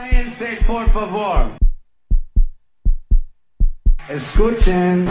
Cállense, por favor. Escuchen.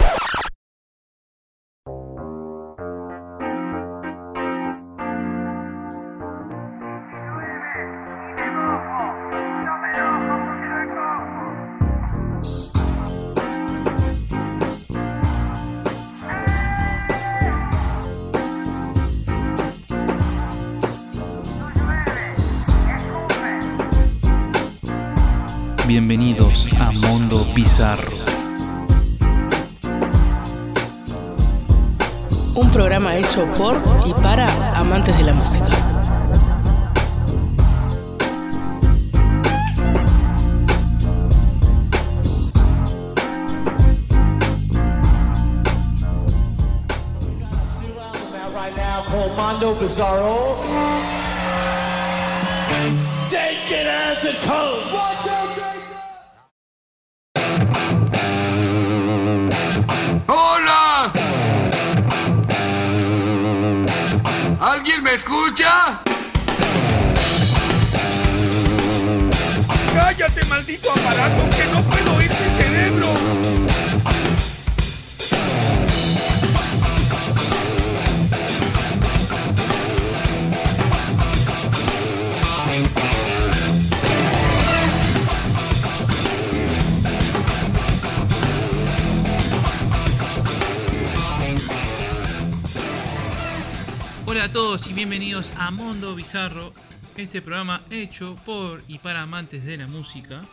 Bizarro, este programa hecho por y para amantes de la música.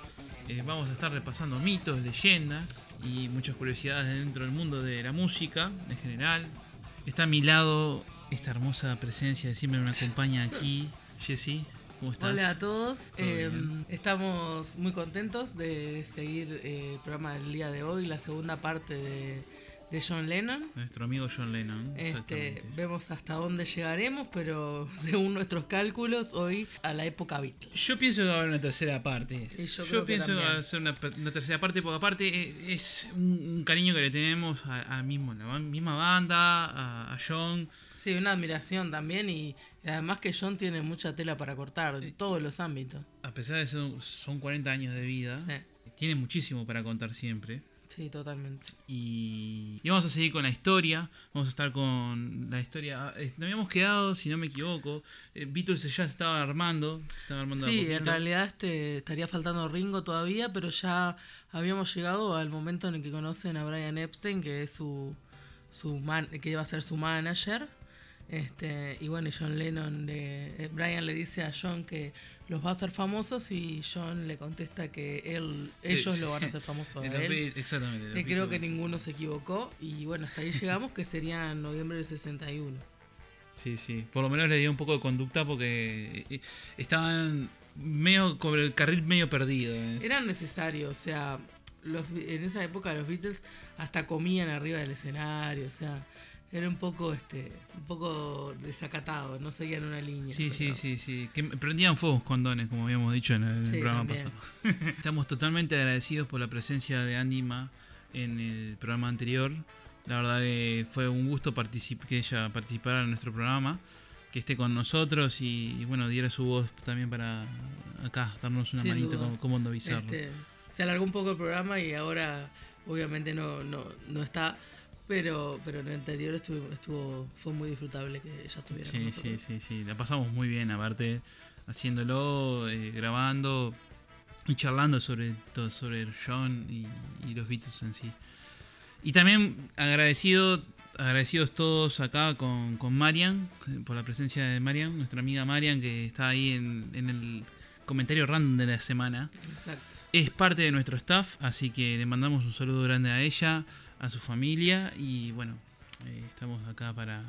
Eh, vamos a estar repasando mitos, leyendas y muchas curiosidades dentro del mundo de la música en general. Está a mi lado esta hermosa presencia, siempre me acompaña aquí, Jessy. ¿Cómo estás? Hola a todos, ¿Todo eh, bien? estamos muy contentos de seguir eh, el programa del día de hoy, la segunda parte de, de John Lennon. Nuestro amigo John Lennon. Este, vemos hasta dónde llegaremos, pero según nuestros cálculos, hoy a la época Beatles. Yo pienso que va a haber una tercera parte. Y yo que pienso que va a ser una, una tercera parte, porque aparte eh, es un, cariño que le tenemos a, a mismo, la misma banda, a, a John. Sí, una admiración también y además que John tiene mucha tela para cortar en todos los ámbitos. A pesar de ser son 40 años de vida, Sí, tiene muchísimo para contar siempre. Sí, totalmente. Y, y vamos a seguir con la historia. Vamos a estar con la historia. eh, Nos habíamos quedado, si no me equivoco. eh, Beatles ya se estaba armando. Se estaba armando de a Sí, en realidad este, estaría faltando Ringo todavía, pero ya habíamos llegado al momento en el que conocen a Brian Epstein, que es su, su man- que va a ser su manager. Este, y bueno, John Lennon, le, eh, Brian le dice a John que los va a hacer famosos y John le contesta que él, ellos Eh, lo van a hacer famosos a Eh, él. Exactamente. Que creo que ninguno se equivocó y bueno, hasta ahí llegamos que sería en noviembre del 61. Sí, sí. Por lo menos le dio un poco de conducta porque eh, estaban medio con el carril medio perdido. ¿eh? Era necesario, o sea, los, en esa época los Beatles hasta comían arriba del escenario, o sea, era un poco este un poco desacatado, no seguían una línea. Sí, sí, sí, sí. Que prendían fuegos condones, como habíamos dicho en el Sí, programa también. pasado. Estamos totalmente agradecidos por la presencia de Andy Ma en el programa anterior. La verdad que fue un gusto que ella participara en nuestro programa, que esté con nosotros y, y, bueno, diera su voz también para acá, darnos una Sin duda. como, como. Este, se alargó un poco el programa y ahora obviamente no, no, no está, pero, pero en el anterior estuvo, estuvo, fue muy disfrutable que ella estuviera Sí, sí, sí, sí. La pasamos muy bien, aparte, haciéndolo, eh, grabando y charlando sobre todo sobre John y, y los Beatles en sí. Y también agradecido, agradecidos todos acá con, con Marian, por la presencia de Marian, nuestra amiga Marian, que está ahí en, en el comentario random de la semana. Exacto. Es parte de nuestro staff, así que le mandamos un saludo grande a ella, a su familia y bueno, eh, estamos acá para...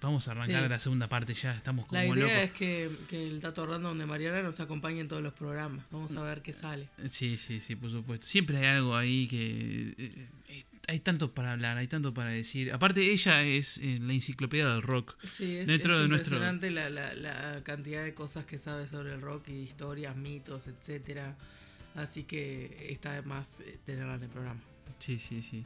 Vamos a arrancar Sí. la segunda parte ya, estamos como La idea locos. es que, que el dato random de Mariana nos acompañe en todos los programas. Vamos a ver qué sale. Sí, sí, sí, por supuesto. Siempre hay algo ahí que... eh, eh, hay tanto para hablar, hay tanto para decir. Aparte, ella es eh, la enciclopedia del rock. Sí, es, Dentro es de nuestro- impresionante la, la, la cantidad de cosas que sabe sobre el rock y historias, mitos, etcétera. Así que está de más tenerla en el programa. Sí, sí, sí.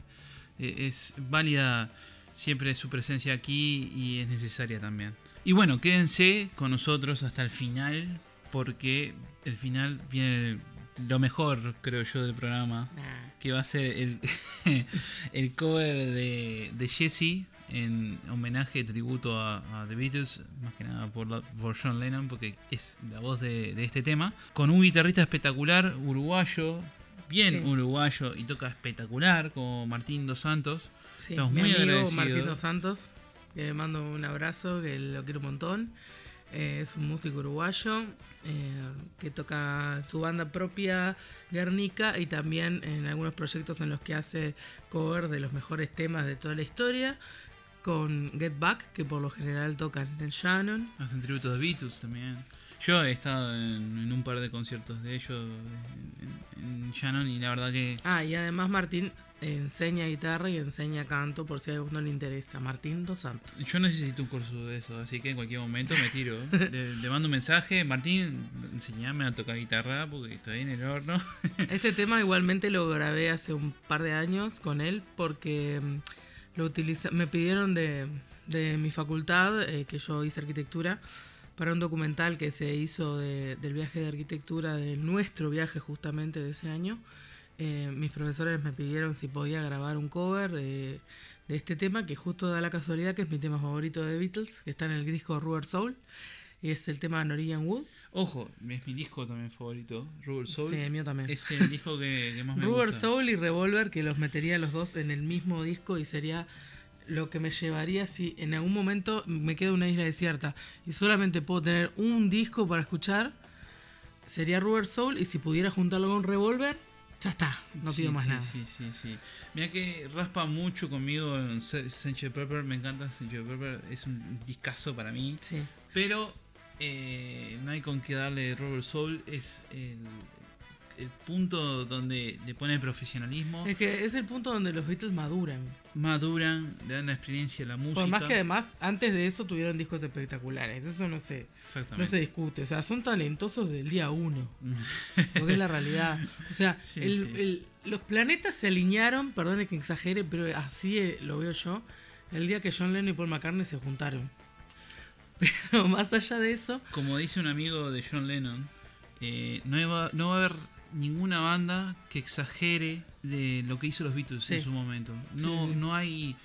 Eh, es válida siempre su presencia aquí y es necesaria también. Y bueno, quédense con nosotros hasta el final porque el final viene lo mejor, creo yo, del programa, Nah. que va a ser el, el cover de, de Jesse en homenaje, tributo a, a The Beatles, más que nada por, la- por John Lennon, porque es la voz de, de este tema, con un guitarrista espectacular, uruguayo, bien Sí. uruguayo, y toca espectacular, como Martín Dos Santos. Sí, Estamos mi muy amigo agradecidos. Martín Dos Santos, que le mando un abrazo, que lo quiero un montón. Eh, es un músico uruguayo eh, que toca su banda propia, Guernica, y también en algunos proyectos en los que hace cover de los mejores temas de toda la historia, con Get Back, que por lo general tocan en el Shannon. Hacen tributo de Beatles también. Yo he estado en, en un par de conciertos de ellos en, en- Shannon y la verdad que Ah, y además Martín enseña guitarra y enseña canto, por si a alguno le interesa. Martín Dos Santos. yo necesito un curso de eso, así que en cualquier momento me tiro. le, le mando un mensaje, Martín, enseñame a tocar guitarra porque estoy en el horno. Este tema igualmente lo grabé hace un par de años con él porque mm, lo utiliza, me pidieron de, de mi facultad, eh, que yo hice arquitectura, para un documental que se hizo de- del viaje de arquitectura, de nuestro viaje justamente de ese año. Eh, mis profesores me pidieron si podía grabar un cover de, de este tema, que justo da la casualidad que es mi tema favorito de Beatles, que está en el disco Rubber Soul, y es el tema Norwegian Wood. Ojo, es mi disco también favorito, Rubber Soul. Sí, el mío también. Es el disco que, que más me Rubber gusta. Soul y Revolver, que los metería los dos en el mismo disco y sería lo que me llevaría si en algún momento me queda una isla desierta y solamente puedo tener un disco para escuchar, sería Rubber Soul y si pudiera juntarlo con Revolver, ya está, no pido Sí, más sí, nada. Sí, sí, sí. Mira que raspa mucho conmigo en Sgt. Pepper, me encanta Sgt. Pepper, es un discazo para mí. Sí. Pero eh, no hay con qué darle Robert Soul, es el, el punto donde le pone profesionalismo, Es que es el punto donde los Beatles maduran. maduran, le dan la experiencia a la música. Por más que además, antes de eso tuvieron discos espectaculares. Eso no se, no se discute. O sea, son talentosos del día uno. Porque es la realidad. O sea, Sí, el- sí. el- los planetas se alinearon, perdone que exagere, pero así eh, lo veo yo, el día que John Lennon y Paul McCartney se juntaron. Pero más allá de eso, Como dice un amigo de John Lennon, eh, no, va, no va a haber ninguna banda que exagere de lo que hizo los Beatles Sí. en su momento. No, Sí, sí. no hay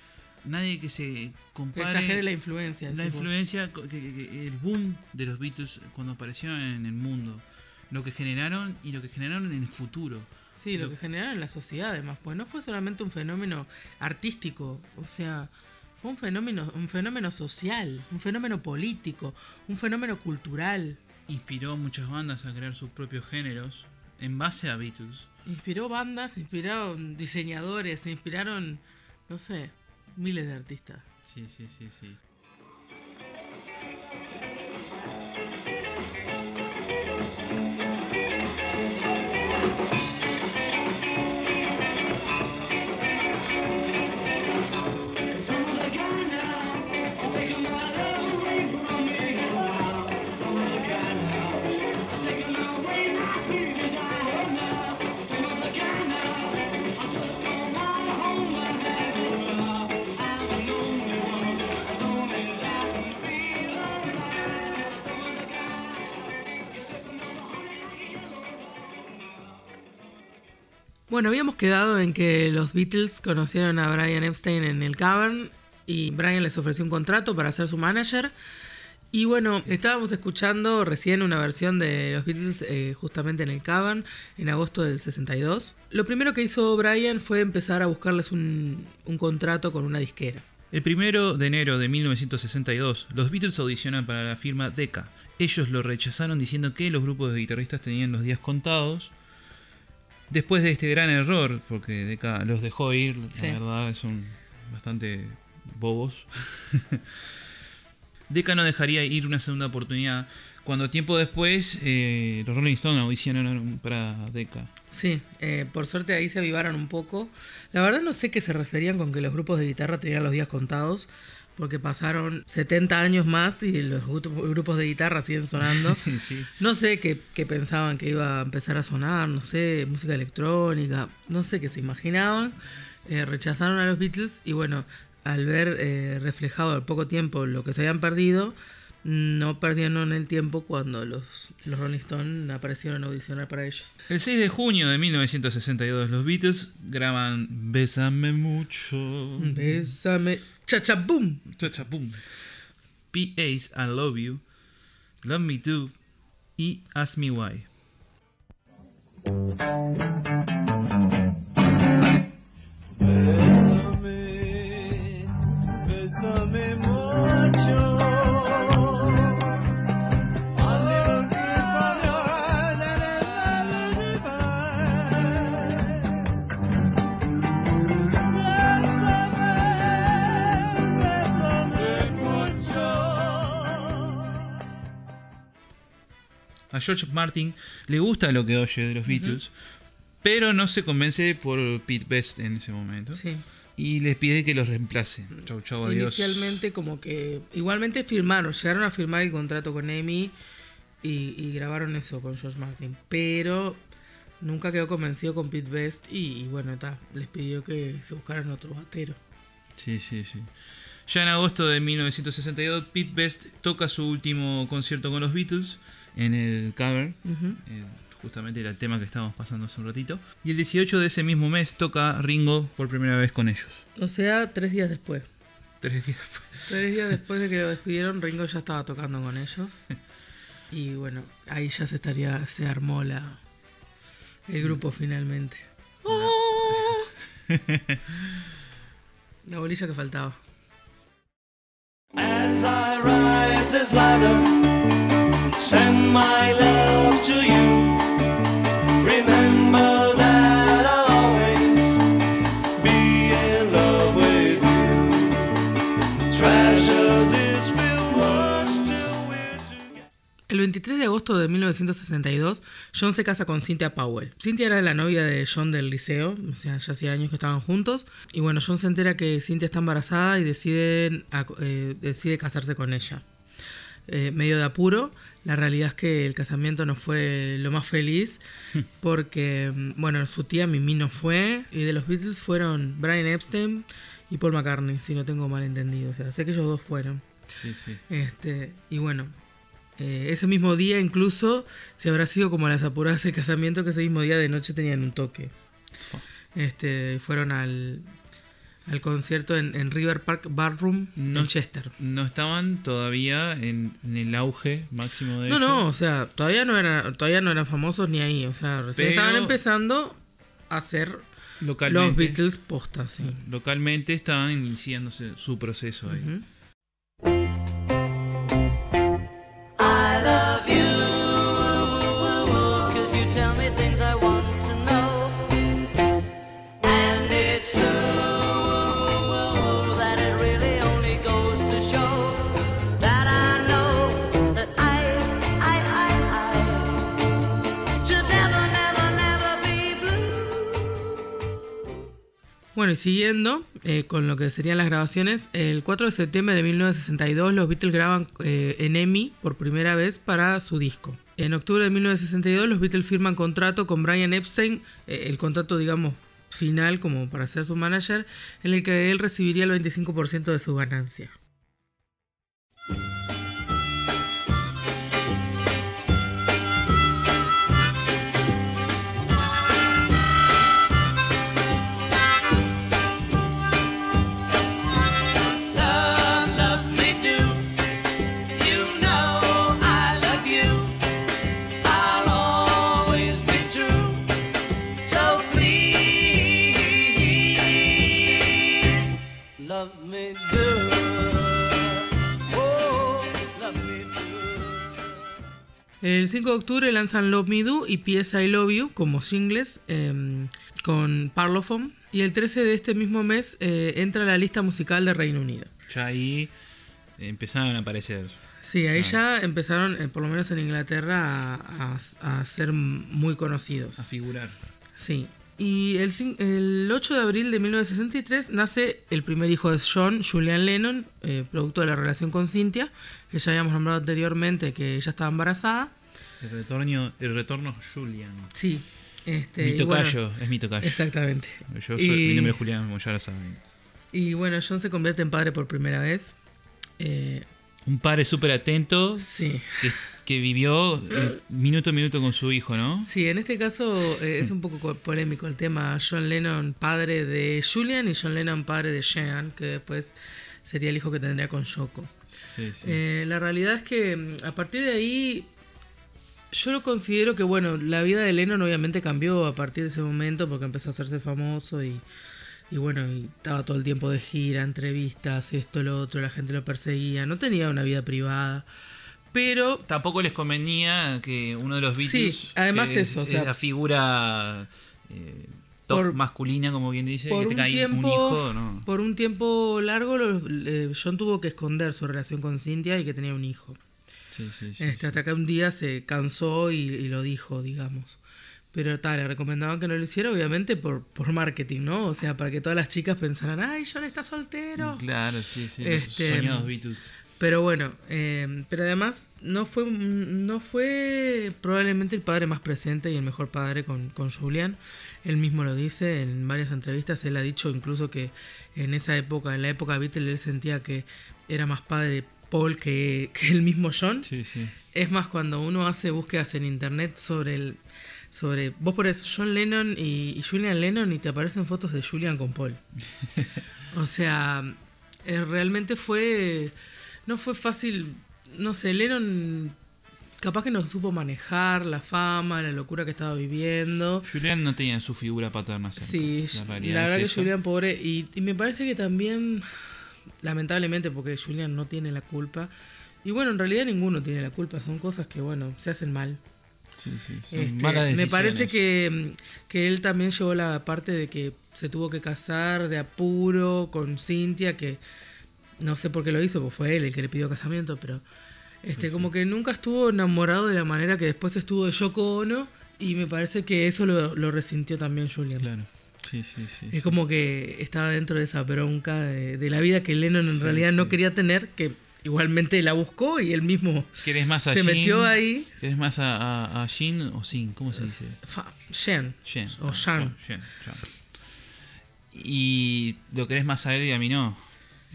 nadie que se que compare exagere la influencia. la influencia, que- que- el boom de los Beatles cuando aparecieron en el mundo. Lo que generaron y lo que generaron en el futuro. Sí, lo Lo- que generaron en la sociedad además, pues no fue solamente un fenómeno artístico, o sea, fue un fenómeno, un fenómeno social, un fenómeno político, un fenómeno cultural. Inspiró a muchas bandas a crear sus propios géneros en base a Beatles. Inspiró bandas, inspiraron diseñadores, inspiraron, no sé, miles de artistas. Sí, sí, sí, sí. Bueno, habíamos quedado en que los Beatles conocieron a Brian Epstein en el Cavern y Brian les ofreció un contrato para ser su manager. Y bueno, estábamos escuchando recién una versión de los Beatles eh, justamente en el Cavern en agosto del 62. Lo primero que hizo Brian fue empezar a buscarles un, contrato con una disquera. El primero de enero de 1962, los Beatles audicionan para la firma Decca. Ellos lo rechazaron diciendo que los grupos de guitarristas tenían los días contados. Después de este gran error, porque Decca los dejó ir, Sí. la verdad son bastante bobos. Decca no dejaría ir una segunda oportunidad. Cuando tiempo después, eh, los Rolling Stones audicionaron para Decca. Sí, eh, por suerte ahí se avivaron un poco. La verdad no sé qué se referían con que los grupos de guitarra tenían los días contados, porque pasaron 70 años más y los gru- grupos de guitarra siguen sonando. sí. No sé qué, qué pensaban que iba a empezar a sonar, no sé, música electrónica, no sé qué se imaginaban. Eh, rechazaron a los Beatles y bueno, al ver eh, reflejado al poco tiempo lo que se habían perdido, no perdieron el tiempo cuando los, los Rolling Stones aparecieron a audicionar para ellos. El 6 de junio de 1962 los Beatles graban Bésame mucho. Bésame. Chacha boom. Chacha, pum. P.A.'s I Love You, Love Me Too y Ask Me Why. Bésame, bésame A George Martin le gusta lo que oye de los Beatles, pero no se convence por Pete Best en ese momento. Sí. Y les pide que los reemplace. Chau, chau, adiós. Inicialmente como que igualmente firmaron, llegaron a firmar el contrato con Amy y, y grabaron eso con George Martin, pero nunca quedó convencido con Pete Best y, y bueno, ta, les pidió que se buscaran otro batero. Sí, sí, sí. Ya en agosto de 1962, Pete Best toca su último concierto con los Beatles en el Cavern. eh, justamente era el tema que estábamos pasando hace un ratito. Y el 18 de ese mismo mes toca Ringo por primera vez con ellos. O sea, tres días después. Tres días después. Tres días después de que lo despidieron, Ringo ya estaba tocando con ellos. Y bueno, ahí ya se estaría, se armó la el grupo finalmente. ¡Oh! La bolilla que faltaba. As I ride this ladder, send my love to you. Remember that I'll always be in love with you. Treasure this. El 23 de agosto de 1962, John se casa con Cynthia Powell. Cynthia era la novia de John del liceo, o sea, ya hacía años que estaban juntos. Y bueno, John se entera que Cynthia está embarazada y deciden, eh, decide casarse con ella. Eh, medio de apuro, la realidad es que el casamiento no fue lo más feliz, porque, mm, bueno, su tía Mimi no fue, y de los Beatles fueron Brian Epstein y Paul McCartney, si no tengo mal entendido. O sea, sé que ellos dos fueron. Sí, sí. Este, y bueno, eh, ese mismo día incluso, se habrá sido como las apuradas del casamiento, que ese mismo día de noche tenían un toque. Este, fueron al, al concierto en, en River Park Ballroom No- en Chester. No estaban todavía en, en el auge máximo de No, no, o sea, todavía no eran, todavía no eran famosos ni ahí, o sea, recién Pero- estaban empezando a Localmente, los Beatles postas, sí. localmente estaban iniciándose su proceso ahí. Ujú. Bueno, y siguiendo eh, con lo que serían las grabaciones, el 4 de septiembre de 1962 los Beatles graban eh, en EMI por primera vez para su disco. En octubre de 1962 los Beatles firman contrato con Brian Epstein, eh, el contrato digamos final como para ser su manager, en el que él recibiría el 25% de su ganancia. El 5 de octubre lanzan Love Me Do y P.S. I Love You como singles em, con Parlophone. Y el 13 de este mismo mes eh, entra a la lista musical de Reino Unido. Ya ahí empezaron a aparecer. Sí, ahí ya empezaron, eh, por lo menos en Inglaterra, a, a- a ser muy conocidos. a figurar. Sí. Y el, el 8 de abril de 1963 nace el primer hijo de John, Julian Lennon, eh, producto de la relación con Cynthia, que ya habíamos nombrado anteriormente que ella estaba embarazada. El retorno, el retorno Julian. Sí. Este, mi bueno, tocayo, es mi tocayo. exactamente. Yo soy, Y- Mi nombre es Julián, como ya lo saben. Y bueno, John se convierte en padre por primera vez. Eh, Un padre súper atento Sí. que, que vivió eh, minuto a minuto con su hijo, ¿no? Sí, en este caso eh, es un poco co- polémico el tema. John Lennon, padre de Julian, y John Lennon, padre de Jean, que después sería el hijo que tendría con Yoko. Sí, sí. Eh, la realidad es que mm, a partir de ahí, yo lo considero que, bueno, la vida de Lennon obviamente cambió a partir de ese momento porque empezó a hacerse famoso y, y bueno, y estaba todo el tiempo de gira, entrevistas, esto, lo otro, la gente lo perseguía, no tenía una vida privada. Pero Tampoco les convenía que uno de los Beatles. Sí, además que eso, o es la figura eh, Por- masculina, como bien dice, por que ahí tiempo, un hijo, ¿no? por un tiempo largo, lo- eh, John tuvo que esconder su relación con Cynthia y que tenía un hijo. Sí, sí, sí. Este, hasta que un día se cansó y, y lo dijo, digamos. Pero tal, le recomendaban que no lo hiciera, obviamente, por, por marketing, ¿no? O sea, para que todas las chicas pensaran, ay, John está soltero. Claro, sí, sí. Este, Los soñados Beatles. Pero bueno, eh, pero además no fue, no fue probablemente el padre más presente y el mejor padre con, con Julian. Él mismo lo dice en varias entrevistas. Él ha dicho incluso que en esa época, en la época Beatle, él sentía que era más padre Paul que, que el mismo John. Sí, sí. Es más, cuando uno hace búsquedas en internet sobre el. sobre Vos pones John Lennon y, y Julian Lennon y te aparecen fotos de Julian con Paul. o sea, eh, realmente fue. No fue fácil. No sé, Lennon capaz que no supo manejar la fama, la locura que estaba viviendo. Julian no tenía su figura paterna cerca. Sí, la verdad es que esa. Julian, pobre. Y, y me parece que también, lamentablemente, porque Julian no tiene la culpa. Y bueno, en realidad ninguno tiene la culpa. Son cosas que, bueno, se hacen mal. Sí, sí, son Este, malas me parece que, que él también llevó la parte de que se tuvo que casar de apuro con Cintia, que no sé por qué lo hizo, porque fue él el que le pidió casamiento, pero este como que nunca estuvo enamorado de la manera que después estuvo de Yoko Ono y me parece que eso lo, lo resintió también Julian. Claro. Sí, sí, sí. Es sí. como que estaba dentro de esa bronca de, de la vida que Lennon en realidad no quería tener, que igualmente la buscó y él mismo ¿Querés más a se Jean? metió ahí. ¿Querés más a, a, a Jean o Sin? ¿Cómo se dice? Jean. O Ah, Jean. Y lo querés más a él y a mí no.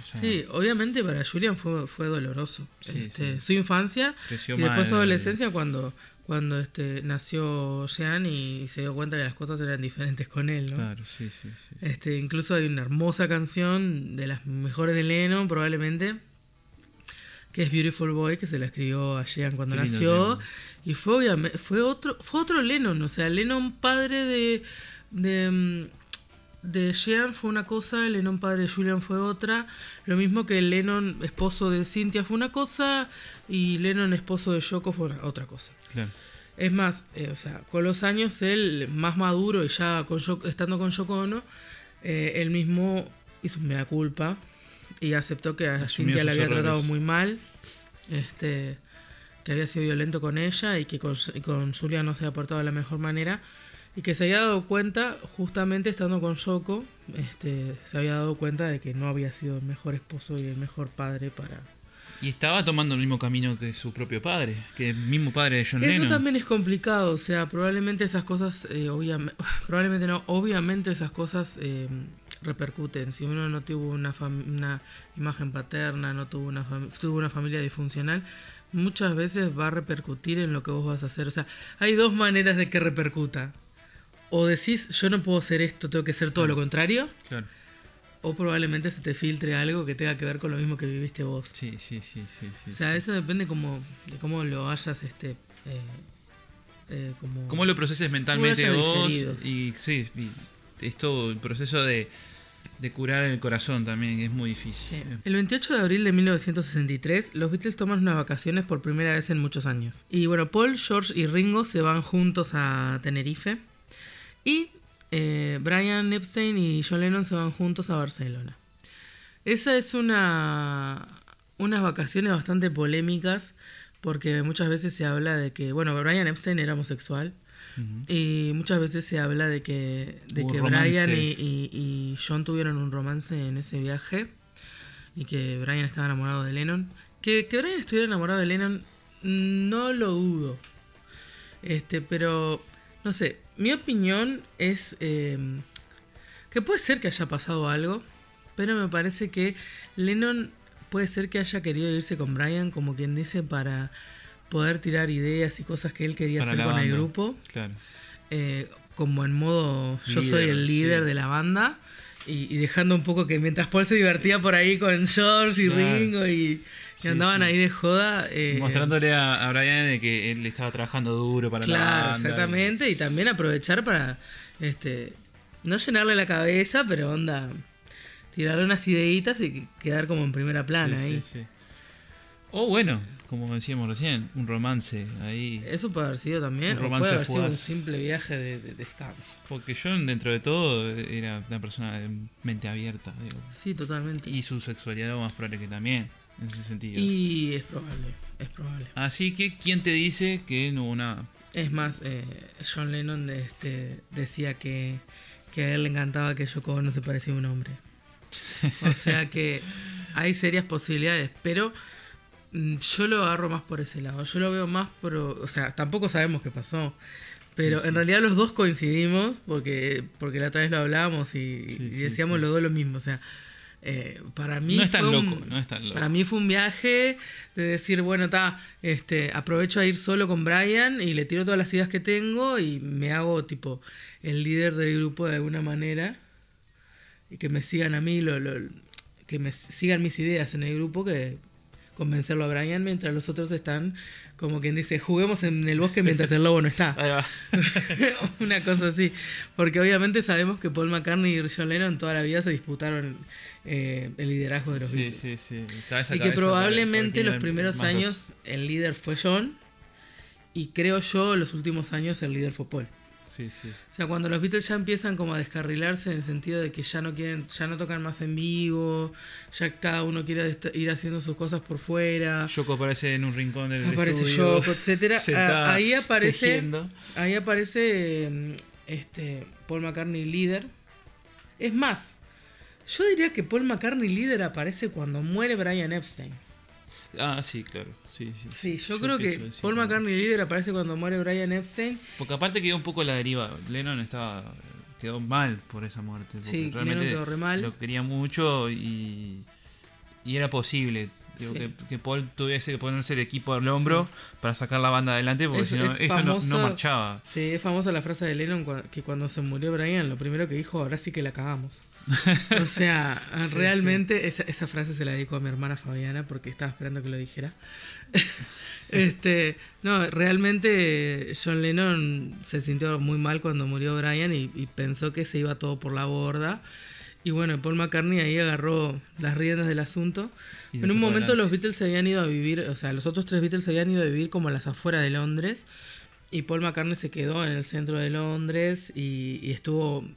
O sea, Sí, obviamente para Julian fue, fue doloroso. Sí, Este, sí. Su infancia Creció y después su adolescencia cuando, cuando este, nació Jean y, se dio cuenta que las cosas eran diferentes con él. ¿no? Claro, sí, sí, sí. Este, incluso hay una hermosa canción de las mejores de Lennon, probablemente, que es Beautiful Boy, que se la escribió a Jean cuando Qué nació. Y fue obviamente, fue otro, fue otro Lennon, o sea, Lennon padre de, de, mm, de Jean fue una cosa, Lennon padre de Julian fue otra. Lo mismo que Lennon esposo de Cynthia fue una cosa y Lennon esposo de Yoko fue otra cosa. Claro. Es más, eh, o sea, con los años él, más maduro y ya con Yoko- estando con Yoko Ono, eh, él mismo hizo un mea culpa y aceptó que a Asumió Cynthia la sus había tratado muy mal, este, que había sido violento con ella y que con, con Julia no se había portado de la mejor manera y que se había dado cuenta, justamente estando con Yoko, este, se había dado cuenta de que no había sido el mejor esposo y el mejor padre para, Y estaba tomando el mismo camino que su propio padre, que el mismo padre de John Eso Lennon. también es complicado, o sea, probablemente esas cosas, eh, obviamente, probablemente no, obviamente esas cosas eh, repercuten. Si uno no tuvo una, una imagen paterna, no tuvo una, tuvo una familia disfuncional, muchas veces va a repercutir en lo que vos vas a hacer. O sea, hay dos maneras de que repercuta. O decís, yo no puedo hacer esto, tengo que hacer todo lo contrario, Claro. o probablemente se te filtre algo que tenga que ver con lo mismo que viviste vos. Sí, sí, sí, sí. sí, O sea, sí. eso depende como, de cómo lo hayas, este, eh, eh, como... ¿Cómo lo proceses mentalmente hayas vos? digerido. Y sí, y esto, el proceso de, de curar el corazón también, que es muy difícil. Sí. El 28 de abril de 1963, los Beatles toman unas vacaciones por primera vez en muchos años. Y bueno, Paul, George y Ringo se van juntos a Tenerife. Y eh, Brian Epstein y John Lennon se van juntos a Barcelona. Esa es una unas vacaciones bastante polémicas porque muchas veces se habla de que, bueno, Brian Epstein era homosexual y muchas veces se habla de que, de Hubo que romance. Brian y, y- y John tuvieron un romance en ese viaje y que Brian estaba enamorado de Lennon. Que, que Brian estuviera enamorado de Lennon, no lo dudo. Este, pero, no sé, mi opinión es eh, que puede ser que haya pasado algo, pero me parece que Lennon puede ser que haya querido irse con Brian, como quien dice, para poder tirar ideas y cosas que él quería Para hacer con el grupo. Claro. eh, como en modo yo Líder, soy el líder sí. de la banda. Y, y dejando un poco que mientras Paul se divertía por ahí con George y Claro. Ringo y, Sí, andaban sí. ahí de joda. eh, Mostrándole a, a Brian de que él estaba trabajando duro para la Claro, exactamente. Y también aprovechar para, este, no llenarle la cabeza, pero onda, tirarle unas ideitas y quedar como en primera plana Sí, ahí. sí, sí. O bueno, como decíamos recién, un romance ahí. Eso puede haber sido también, Un o romance puede haber sido un simple viaje de, de descanso. Porque John, dentro de todo, era una persona de mente abierta. digo. Sí, totalmente. Y su sexualidad lo más probable que también, en ese sentido. Y es probable, es probable. Así que, ¿quién te dice que no hubo nada? Es más, eh, John Lennon este, decía que, que a él le encantaba que Yoko Ono se parecía a un hombre. O sea que hay serias posibilidades, pero mm, yo lo agarro más por ese lado. Yo lo veo más por... O sea, tampoco sabemos qué pasó. Pero en realidad los dos coincidimos, porque, porque la otra vez lo hablábamos y, Sí, y decíamos los dos lo mismo. O sea, eh, para mí No es tan fue un- loco, no es tan loco. Para mí fue un viaje de decir, bueno, está, este, aprovecho a ir solo con Brian y le tiro todas las ideas que tengo y me hago tipo el líder del grupo de alguna manera y que me sigan a mí, lo, lo- que me sigan mis ideas en el grupo que convencerlo a Brian mientras los otros están como quien dice, juguemos en el bosque mientras el lobo no está. Ahí va. Una cosa así. Porque obviamente sabemos que Paul McCartney y John Lennon toda la vida se disputaron eh, el liderazgo de los Sí, Beatles. sí, sí. Y que probablemente los primeros años el líder fue John y creo yo los últimos años el líder fue Paul. Grosso. Sí, sí. O sea, cuando los Beatles ya empiezan como a descarrilarse en el sentido de que ya no quieren, ya no tocan más en vivo, ya cada uno quiere ir haciendo sus cosas por fuera. Yoko aparece en un rincón del Aparece estudio, Yoko, etcétera. Ah, ahí aparece tejiendo. ahí aparece mm, este Paul McCartney líder. Es más, yo diría que Paul McCartney líder aparece cuando muere Brian Epstein. Ah, sí, claro. Sí, sí, Sí, yo, creo que decir Paul McCartney líder aparece cuando muere Brian Epstein. Porque aparte quedó un poco la deriva. Lennon estaba quedó mal por esa muerte. porque Sí, realmente Lennon quedó re mal. Lo quería mucho y, y era posible. Digo, Sí. que, que Paul tuviese que ponerse el equipo al hombro para sacar la banda adelante porque si no, es esto no- no, marchaba. Sí, es famosa la frase de Lennon que cuando se murió Brian, lo primero que dijo, ahora sí que la cagamos. O sea, realmente Esa, esa frase se la dedico a mi hermana Fabiana porque estaba esperando que lo dijera. este, no, realmente John Lennon se sintió muy mal cuando murió Brian y, y pensó que se iba todo por la borda. Y bueno, Paul McCartney ahí agarró las riendas del asunto. En un momento los. Beatles se habían ido a vivir, o sea, los otros tres Beatles se habían ido a vivir como a las afueras de Londres. Y Paul McCartney se quedó en el centro de Londres y, y estuvo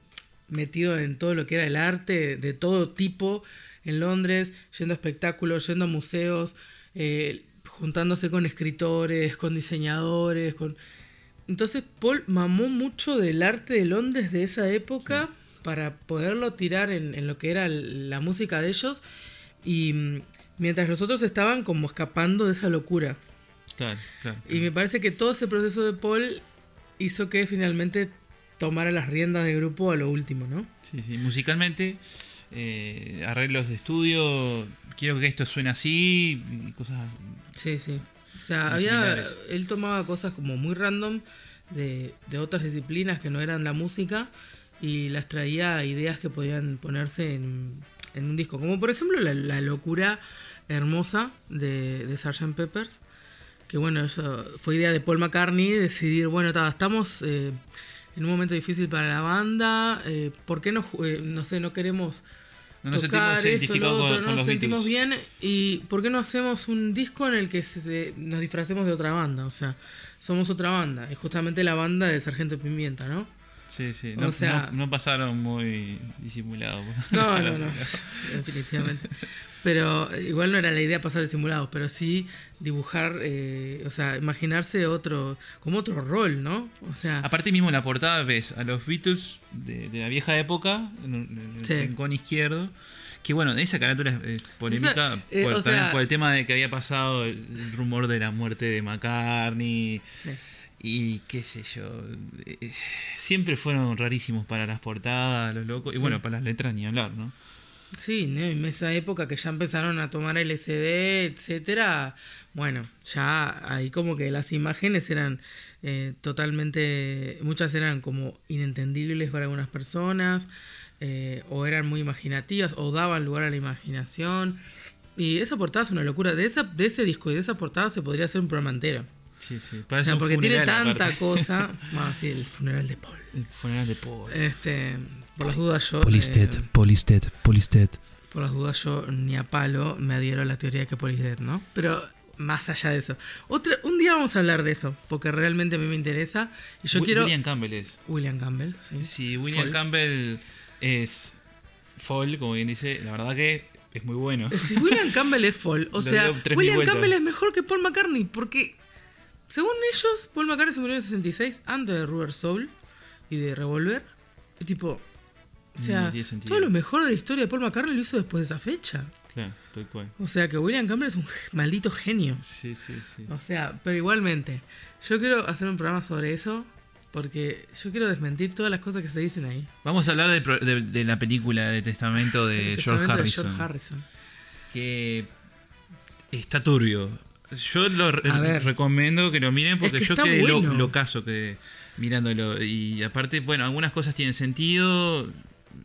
metido en todo lo que era el arte de todo tipo en Londres, yendo a espectáculos, yendo a museos, eh, juntándose con escritores, con diseñadores, con... Entonces Paul mamó mucho del arte de Londres de esa época para poderlo tirar en, en lo que era la música de ellos y mm, mientras los otros estaban como escapando de esa locura. Claro, claro. Y me parece que todo ese proceso de Paul hizo que finalmente tomara las riendas del grupo a lo último, ¿no? Sí, sí. Musicalmente, eh, arreglos de estudio, quiero que esto suene así y cosas así. Sí, sí. O sea, había, similares. él tomaba cosas como muy random de, de otras disciplinas que no eran la música y las traía ideas que podían ponerse en, en un disco. Como por ejemplo la, la locura hermosa de, de Sgt. Peppers. Que bueno, eso fue idea de Paul McCartney decidir, bueno, ta, estamos eh, en un momento difícil para la banda, eh, ¿por qué no, eh, no sé, no queremos No nos tocar sentimos esto, lo otro, con, no con nos sentimos bien y ¿por qué no hacemos un disco en el que se- se- nos disfracemos de otra banda? O sea, somos otra banda, y justamente la banda de Sargento Pimienta, ¿no? Sí, sí. O No, sea- no- no pasaron muy disimulados. No, no, no, definitivamente. Pero igual no era la idea pasar de simulados, pero sí dibujar, eh, o sea, imaginarse otro, como otro rol, ¿no? O sea, Aparte mismo en la portada ves a los Beatles de, de la vieja época, en, el Sí. rincón izquierdo. Que bueno, esa carátula es, polémica eh, por, o también por el tema de que había pasado el, el rumor de la muerte de McCartney. sí. Y qué sé yo. eh, Siempre fueron rarísimos para las portadas, los locos. Sí. Y bueno, para las letras ni hablar, ¿no? Sí, ¿no? en esa época que ya empezaron a tomar LSD, etcétera, bueno, ya ahí como que las imágenes eran eh, totalmente, muchas eran como inentendibles para algunas personas, eh, o eran muy imaginativas, o daban lugar a la imaginación. Y esa portada es una locura. De, esa, de ese disco y de esa portada se podría hacer un programa entero. Sí, sí. O sea, porque tiene tanta aparte. cosa. Bueno, sí, el funeral de Paul. El funeral de Paul. Este, por las dudas yo. Polisted, eh, Polisted, Polisted. por las dudas yo ni a palo me adhiero a la teoría de que Paul is dead, ¿no? Pero más allá de eso. Otra, un día vamos a hablar de eso, porque realmente a mí me interesa. Y yo quiero. William Campbell es. William Campbell, sí. Si William Fall. Campbell es Fall, como bien dice, la verdad que es muy bueno. Si William Campbell es Fall, o sea, William vueltas. Campbell es mejor que Paul McCartney, porque según ellos, Paul McCartney se murió en el 66 antes de Rubber Soul y de Revolver. Y tipo, o sea, No todo lo mejor de la historia de Paul McCartney lo hizo después de esa fecha. Claro, tal cual. O sea que William Campbell es un maldito genio. Sí, sí, sí. O sea, pero igualmente, yo quiero hacer un programa sobre eso porque yo quiero desmentir todas las cosas que se dicen ahí. Vamos a hablar de, pro- de- de la película de Testamento de George de Harrison. George Harrison. Que está turbio. Yo lo re- recomiendo que lo miren porque Es que yo quedé lo, bueno. lo caso que mirándolo. Y aparte, bueno, algunas cosas tienen sentido.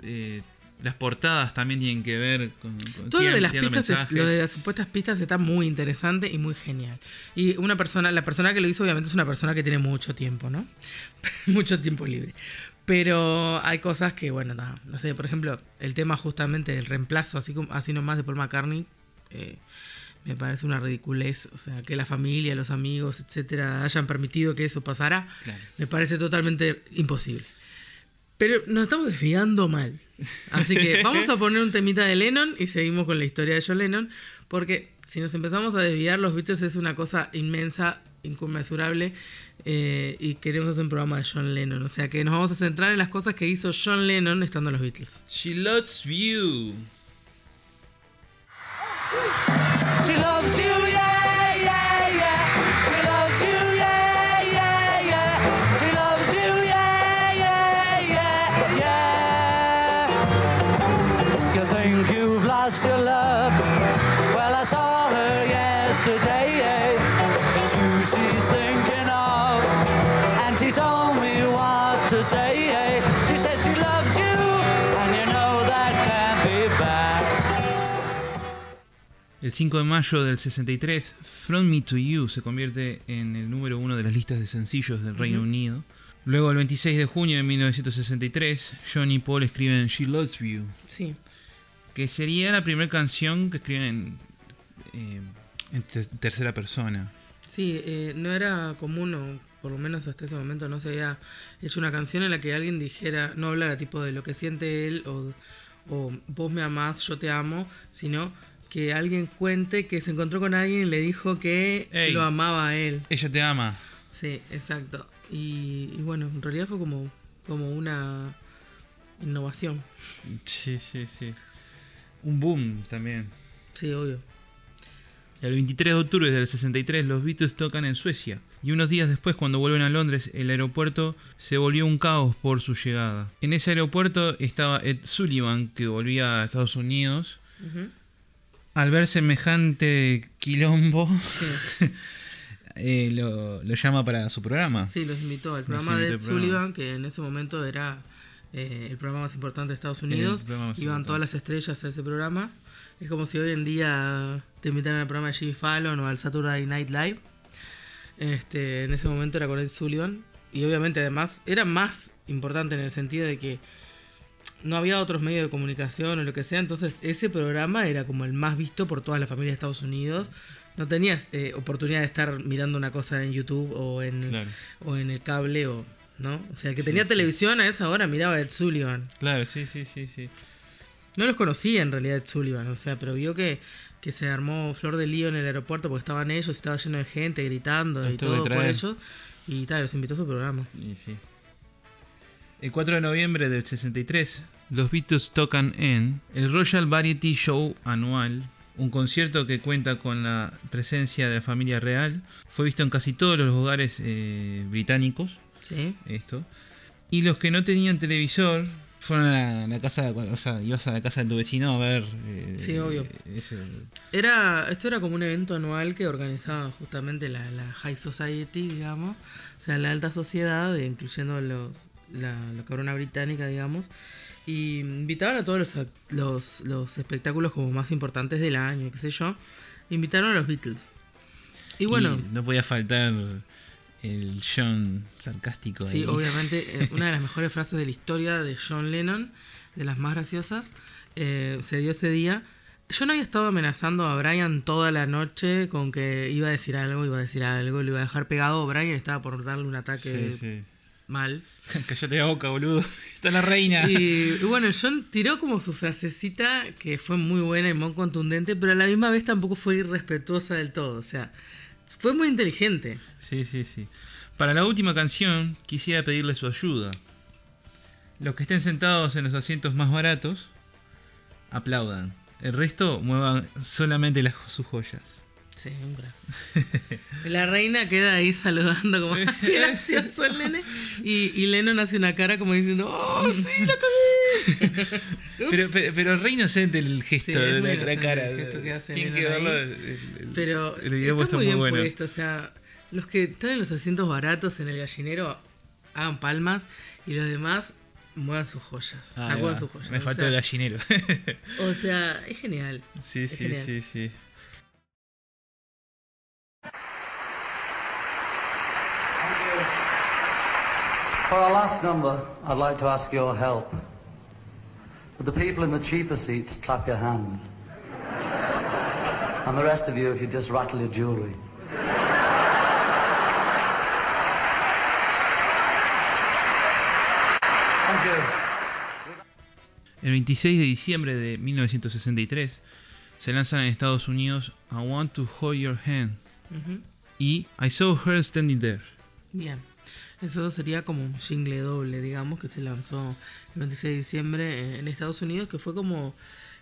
Eh, las portadas también tienen que ver con. con- Todo lo de las pistas, es- lo de las supuestas pistas está muy interesante y muy genial. Y una persona, la persona que lo hizo obviamente es una persona que tiene mucho tiempo, ¿no? mucho tiempo libre. Pero hay cosas que, bueno, no, no sé, por ejemplo, el tema justamente del reemplazo, así como así nomás de Paul McCartney, eh, me parece una ridiculez. O sea, que la familia, los amigos, etcétera, hayan permitido que eso pasara, Claro. me parece totalmente imposible. Pero nos estamos desviando mal. Así que vamos a poner un temita de Lennon y seguimos con la historia de John Lennon. Porque si nos empezamos a desviar, los Beatles es una cosa inmensa, inconmensurable. eh, y queremos hacer un programa de John Lennon. O sea que nos vamos a centrar en las cosas que hizo John Lennon estando en los Beatles. She loves you. She loves you, El 5 de mayo del 63, From Me to You se convierte en el número uno de las listas de sencillos del Reino Unido. Luego, el 26 de junio de 1963, John y Paul escriben She Loves You, Sí. que sería la primera canción que escriben en, eh, en te- tercera persona. Sí, eh, no era común, o por lo menos hasta ese momento no se había hecho una canción en la que alguien dijera, no hablara tipo de lo que siente él o, o vos me amás, yo te amo, sino que alguien cuente que se encontró con alguien y le dijo que Ey. lo amaba a él. Ella te ama. Sí, exacto. Y, y bueno, en realidad fue como, como una innovación. Sí, sí, sí. Un boom también. Sí, obvio. El 23 de octubre del 63 los Beatles tocan en Suecia y unos días después cuando vuelven a Londres el aeropuerto se volvió un caos por su llegada. En ese aeropuerto estaba Ed Sullivan que volvía a Estados Unidos. Al ver semejante quilombo Sí. eh, lo, lo llama para su programa. Sí, los invitó al programa de Ed programa. Sullivan, que en ese momento era eh, el programa más importante de Estados Unidos. Iban importante. todas las estrellas a ese programa. Es como si hoy en día te invitaran al programa de Jimmy Fallon o al Saturday Night Live. Este, en ese momento era con Ed Sullivan. Y obviamente además era más importante en el sentido de que no había otros medios de comunicación o lo que sea. Entonces ese programa era como el más visto por toda la familia de Estados Unidos. No tenías eh, oportunidad de estar mirando una cosa en YouTube o en, Claro. o en el cable o no o sea el que tenía sí. televisión a esa hora miraba a Ed Sullivan Claro, sí, sí, sí, sí. no los conocía en realidad Ed Sullivan o sea pero vio que, que se armó flor de lío en el aeropuerto porque estaban ellos estaba lleno de gente gritando y todo por ellos y tal los invitó a su programa Y sí. El 4 de noviembre del 63, los Beatles tocan en el Royal Variety Show anual, un concierto que cuenta con la presencia de la familia real. Fue visto en casi todos los hogares eh, británicos, sí esto. Y los que no tenían televisor Fueron a la casa, o sea, ibas a la casa de tu vecino a ver. eh, Sí, obvio. ese- Era, esto era como un evento anual que organizaba justamente la, la High Society, digamos, o sea, la alta sociedad, incluyendo los, la, la corona británica, digamos, y invitaban a todos los, los, los espectáculos como más importantes del año, qué sé yo, invitaron a los Beatles. Y bueno, no podía faltar el John sarcástico. Sí, obviamente, eh, una de las mejores frases de la historia de John Lennon, de las más graciosas, eh, se dio ese día. Yo no había estado amenazando a Brian toda la noche con que iba a decir algo, iba a decir algo, lo iba a dejar pegado. Brian estaba por darle un ataque Sí, sí. Mal. Cállate la boca, boludo. Está la reina. Y, y bueno, John tiró como su frasecita, que fue muy buena y muy contundente, pero a la misma vez tampoco fue irrespetuosa del todo. O sea, fue muy inteligente. Sí, sí, sí. Para la última canción, quisiera pedirle su ayuda. Los que estén sentados en los asientos más baratos, aplaudan. El resto, muevan solamente las, sus joyas. La reina queda ahí saludando como "Ay, qué gracioso el nene. Y, y Lennon hace una cara como diciendo, ¡Oh, sí, la cagué! Pero, pero, pero re inocente el gesto Sí, de la, la cara. el gesto que hace Tienen que Lennon verlo. ahí. el- el- el- Pero el video está muy bien bueno. puesto, o sea, los que están en los asientos baratos en el gallinero hagan palmas y los demás muevan sus joyas, Ah, sacudan sus joyas. Me o faltó sea, el gallinero. O sea, es genial. sí, Es sí, genial. sí, sí. For our last number, I'd like to ask your help. Would the people in the cheaper seats clap your hands? And the rest of you, if you just rattle your jewellery. Thank you. El 26 de diciembre de 1963 se lanzan en Estados Unidos I Want to Hold Your Hand Ujú. y I Saw Her Standing There. Bien. Eso sería como un jingle doble, digamos, que se lanzó el 26 de diciembre en Estados Unidos, que fue como...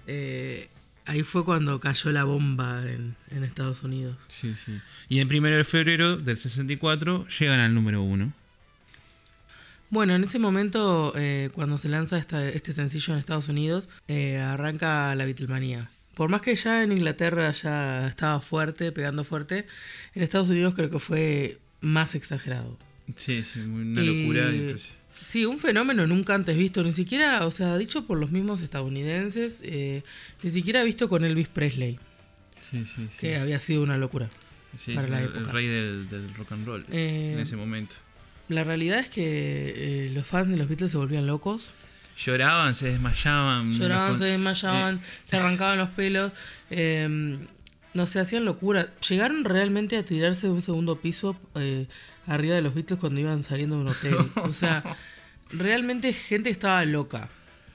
eh, ahí fue cuando cayó la bomba en, en Estados Unidos. Sí, sí. Y el 1 de febrero del 64 llegan al número 1. Bueno, en ese momento, eh, cuando se lanza esta- este sencillo en Estados Unidos, eh, arranca la Beatlemanía. Por más que ya en Inglaterra ya estaba fuerte, pegando fuerte, en Estados Unidos creo que fue más exagerado. Sí, sí, una Y- locura. Sí, un fenómeno nunca antes visto, ni siquiera, o sea, dicho por los mismos estadounidenses, eh, ni siquiera visto con Elvis Presley, Sí, sí, sí. que había sido una locura. Sí, para la el, época. el rey del, del rock and roll Eh, en ese momento. La realidad es que eh, los fans de los Beatles se volvían locos. Lloraban, se desmayaban. Lloraban, se desmayaban, se arrancaban los pelos. eh, no se hacían locura. Llegaron realmente a tirarse de un segundo piso eh, arriba de los Beatles cuando iban saliendo de un hotel. O sea, realmente gente estaba loca.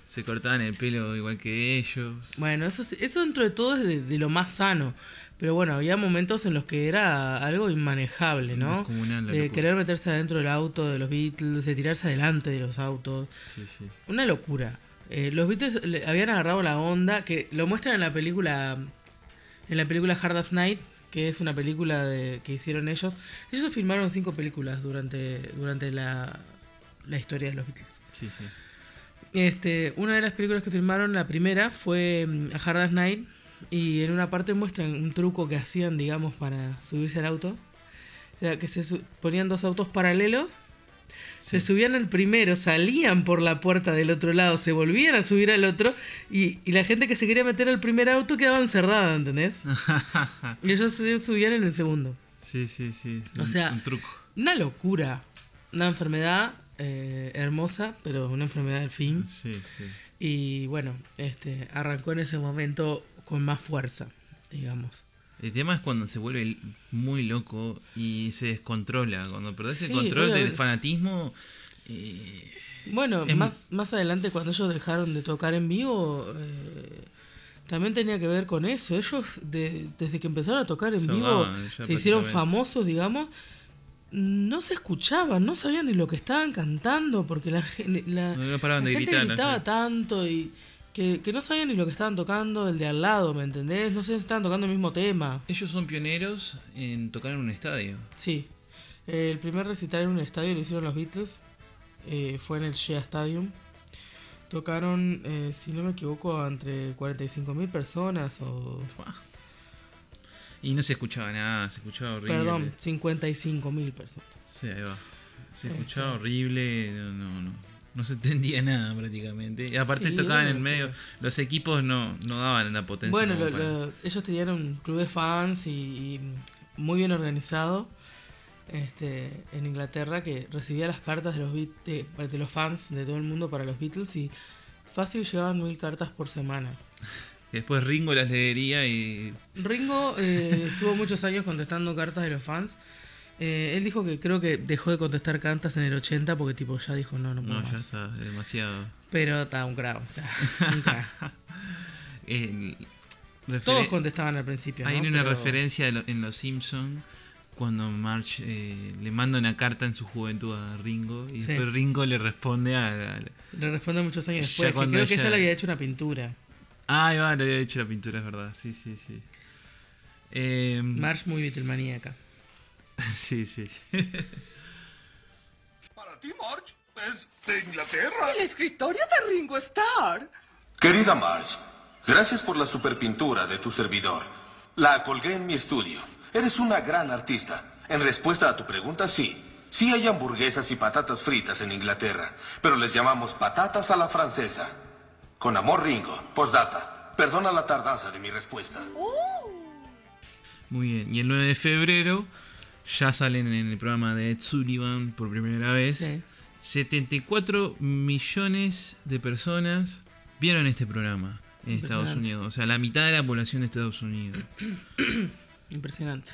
se cortaban el pelo igual que ellos. Bueno, eso, es- eso dentro de todo es de, de lo más sano. Pero bueno, había momentos en los que era algo inmanejable, ¿no? De querer meterse adentro del auto de los Beatles, de tirarse adelante de los autos. Sí, sí. Una locura. Eh, los Beatles le habían agarrado la onda, que lo muestran en la película, en la película Hard as Night, que es una película de, que hicieron ellos. Ellos filmaron cinco películas durante, durante la, la historia de los Beatles. Sí, sí. Este, una de las películas que filmaron, la primera, fue mm, A Hard as Night. Y en una parte muestran un truco que hacían, digamos, para subirse al auto. Era que se ponían dos autos paralelos. Se subían al primero, salían por la puerta del otro lado, se volvían a subir al otro. Y, y la gente que se quería meter al primer auto quedaba encerrada, ¿entendés? y ellos se subían en el segundo. sí, sí, sí. O sea- un truco. Una locura. Una enfermedad eh, hermosa, pero una enfermedad del fin. Sí, sí. Y bueno, este arrancó en ese momento con más fuerza, digamos. El tema es cuando se vuelve muy loco y se descontrola. Cuando perdés el Sí, control del fanatismo. eh, Bueno, Es más, más adelante cuando ellos dejaron de tocar en vivo, eh, también tenía que ver con eso. Ellos, de- desde que empezaron a tocar en vivo, se hicieron famosos, digamos, no se escuchaban, no sabían ni lo que estaban cantando, porque la, la, No, no la de gente gritar, gritaba tanto y que, que no sabían ni lo que estaban tocando el de al lado, ¿me entendés? No sé si estaban tocando el mismo tema. ellos son pioneros en tocar en un estadio. Sí. Eh, el primer recital en un estadio lo hicieron los Beatles. eh, fue en el Shea Stadium. Tocaron, eh, si no me equivoco, entre 45.000 personas o... Y no se escuchaba nada, se escuchaba horrible. Perdón, 55.000 personas. Sí, ahí va. Se Este. escuchaba horrible, no, no, no, no se entendía nada prácticamente. Y aparte Sí, tocaban en el medio, los equipos no, no daban la potencia. Bueno, lo- para- lo- ellos tenían un club de fans y, y muy bien organizado este, en Inglaterra que recibía las cartas de los, Beat- de, de los fans de todo el mundo para los Beatles y fácil llegaban mil cartas por semana. después Ringo las leería y Ringo eh, estuvo muchos años contestando cartas de los fans. Eh, él dijo que creo que dejó de contestar cartas en el 80 porque tipo ya dijo no, no puedo no, ya está demasiado. Pero está un crack, o sea, un. El- Todos contestaban al principio. Hay ¿no? una Pero- referencia en Los Simpsons cuando Marge eh, le manda una carta en su juventud a Ringo y Sí. después Ringo le responde a... a- Le responde muchos años después. que creo que ella- le había hecho una pintura. Ah, va, le había hecho la pintura, es verdad. Sí, sí, sí. Eh, Marge muy Beatlemaníaca. sí, sí. Para ti, Marge, es de Inglaterra. El escritorio de Ringo Starr. Querida Marge, gracias por la superpintura de tu servidor. La colgué en mi estudio. Eres una gran artista. En respuesta a tu pregunta, sí. Sí hay hamburguesas y patatas fritas en Inglaterra, pero les llamamos patatas a la francesa. Con amor, Ringo. Postdata. Perdona la tardanza de mi respuesta. Muy bien. Y el 9 de febrero ya salen en el programa de Ed Sullivan por primera vez. Sí. 74 millones de personas vieron este programa en Estados. Unidos. O sea, la mitad de la población de Estados Unidos. Impresionante.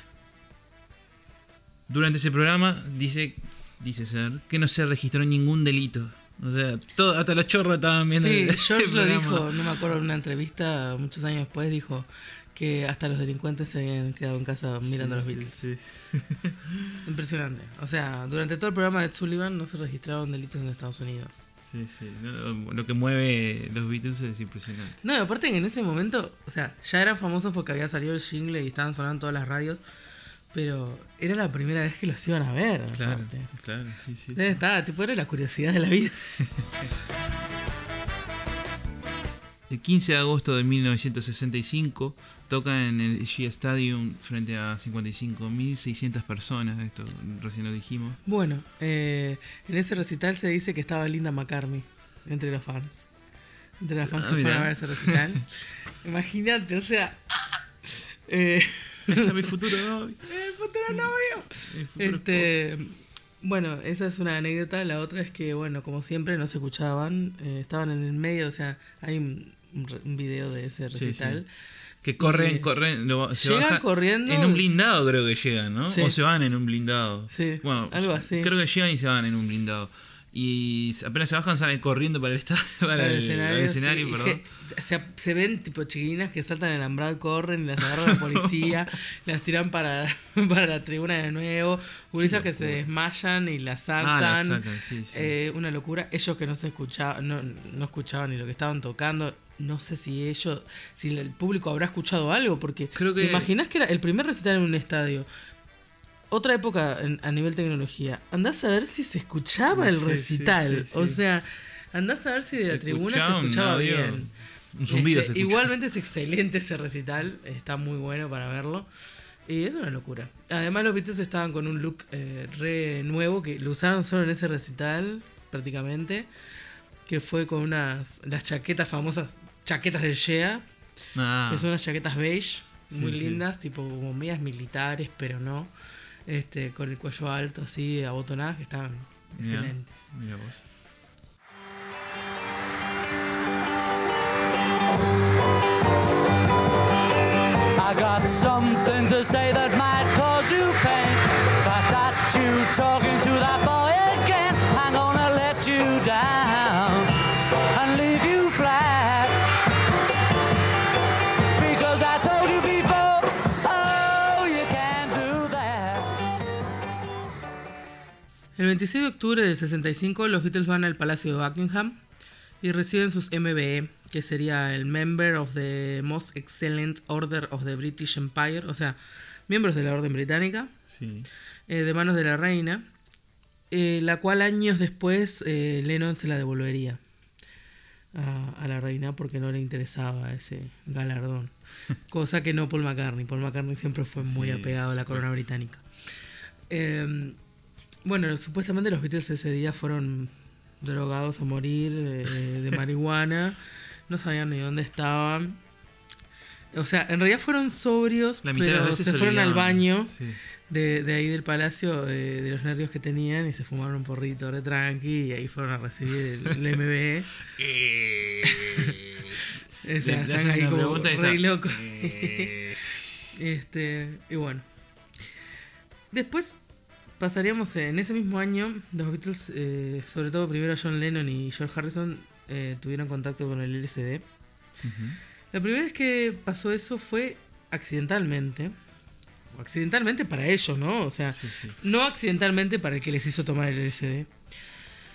Durante ese programa dice, dice ser que no se registró ningún delito. O sea, todo, hasta los chorros estaban viendo Sí, el- George el lo dijo, no me acuerdo, en una entrevista muchos años después, dijo que hasta los delincuentes se habían quedado en casa mirando a los Beatles. sí. Impresionante. O sea, durante todo el programa de Ed Sullivan no se registraron delitos en Estados Unidos. Sí, sí. No, Lo que mueve los Beatles es impresionante. No, y aparte que en ese momento, o sea, ya eran famosos porque había salido el jingle y estaban sonando en todas las radios, pero era la primera vez que los iban a ver. Claro, aparte. claro, sí, sí. sí. Entonces, estaba, tipo, era la curiosidad de la vida. El 15 de agosto de 1965 toca en el Shea Stadium frente a 55.600 personas, esto recién lo dijimos. Bueno, eh, en ese recital se dice que estaba Linda McCartney entre los fans. Entre los fans Ah, que fueron a ver ese recital. Imagínate, o sea. eh, Ahí está mi futuro novio. el futuro novio. Futuro Este, bueno, esa es una anécdota. La otra es que, bueno, como siempre, no se escuchaban. eh, estaban en el medio, o sea, hay un, un video de ese Sí, sí. Que corren, corren, lo- se Llegan corriendo. En un blindado creo que llegan, ¿no? Sí. O se van en un blindado. Sí, bueno, algo así. Creo que llegan y se van en un blindado. Y apenas se bajan salen corriendo para el, estadio, para el, escenario, al escenario, sí, y perdón. que- se, se ven tipo chiquilinas que saltan el alambrado corren y las agarra la policía, las tiran para, para la tribuna de nuevo, gurisas que se desmayan y las sacan. Ah, las sacan, sí, sí. Eh, una locura. Ellos que no se escuchaban, no, no escuchaban ni lo que estaban tocando. No sé si ellos, si el público habrá escuchado algo, porque Creo que- ¿te imaginas que era el primer recital en un estadio? Otra época en- a nivel tecnología. Andás a ver si se escuchaba el Sí, recital. sí, sí. O sea, andás a ver si de Se la tribuna se escuchaba bien. Un zumbido Este, se escucha. igualmente es excelente ese recital, está muy bueno para verlo. Y es una locura. Además los Beatles estaban con un look eh, re nuevo que lo usaron solo en ese recital, prácticamente. Que fue con unas las chaquetas famosas, chaquetas del Shea, Ah, que son unas chaquetas beige, muy Sí, sí. lindas, tipo como medias militares, pero no. Este, con el cuello alto, así, abotonadas, que estaban mirá, excelentes. mirá vos. I got something to say that might cause you pain. I got you talking to that boy again, El 26 de octubre del 65 los Beatles van al Palacio de Buckingham y reciben sus MBE, que sería el Member of the Most Excellent Order of the British Empire, o sea, miembros de la Orden Británica, Sí. eh, de manos de la reina, eh, la cual años después eh, Lennon se la devolvería. a, a la reina porque no le interesaba ese galardón. Cosa que no Paul McCartney. Paul McCartney siempre fue muy Sí, apegado a la corona correcto. británica. Eh, bueno, supuestamente los Beatles ese día fueron drogados a morir eh, de marihuana. No sabían ni dónde estaban. O sea, en realidad fueron sobrios, La de pero veces se se fueron al baño Sí. de, de ahí del palacio, de, de los nervios que tenían, y se fumaron un porrito re tranqui, y ahí fueron a recibir el, el MBE. o sea, Le- le están hacen ahí como re locos. eh. este, y bueno. Después pasaríamos en ese mismo año, los Beatles, eh, sobre todo primero John Lennon y George Harrison, eh, tuvieron contacto con el LSD. La primera vez que pasó eso fue accidentalmente. Accidentalmente para ellos, ¿no? O sea, Sí, sí. no accidentalmente para el que les hizo tomar el LSD.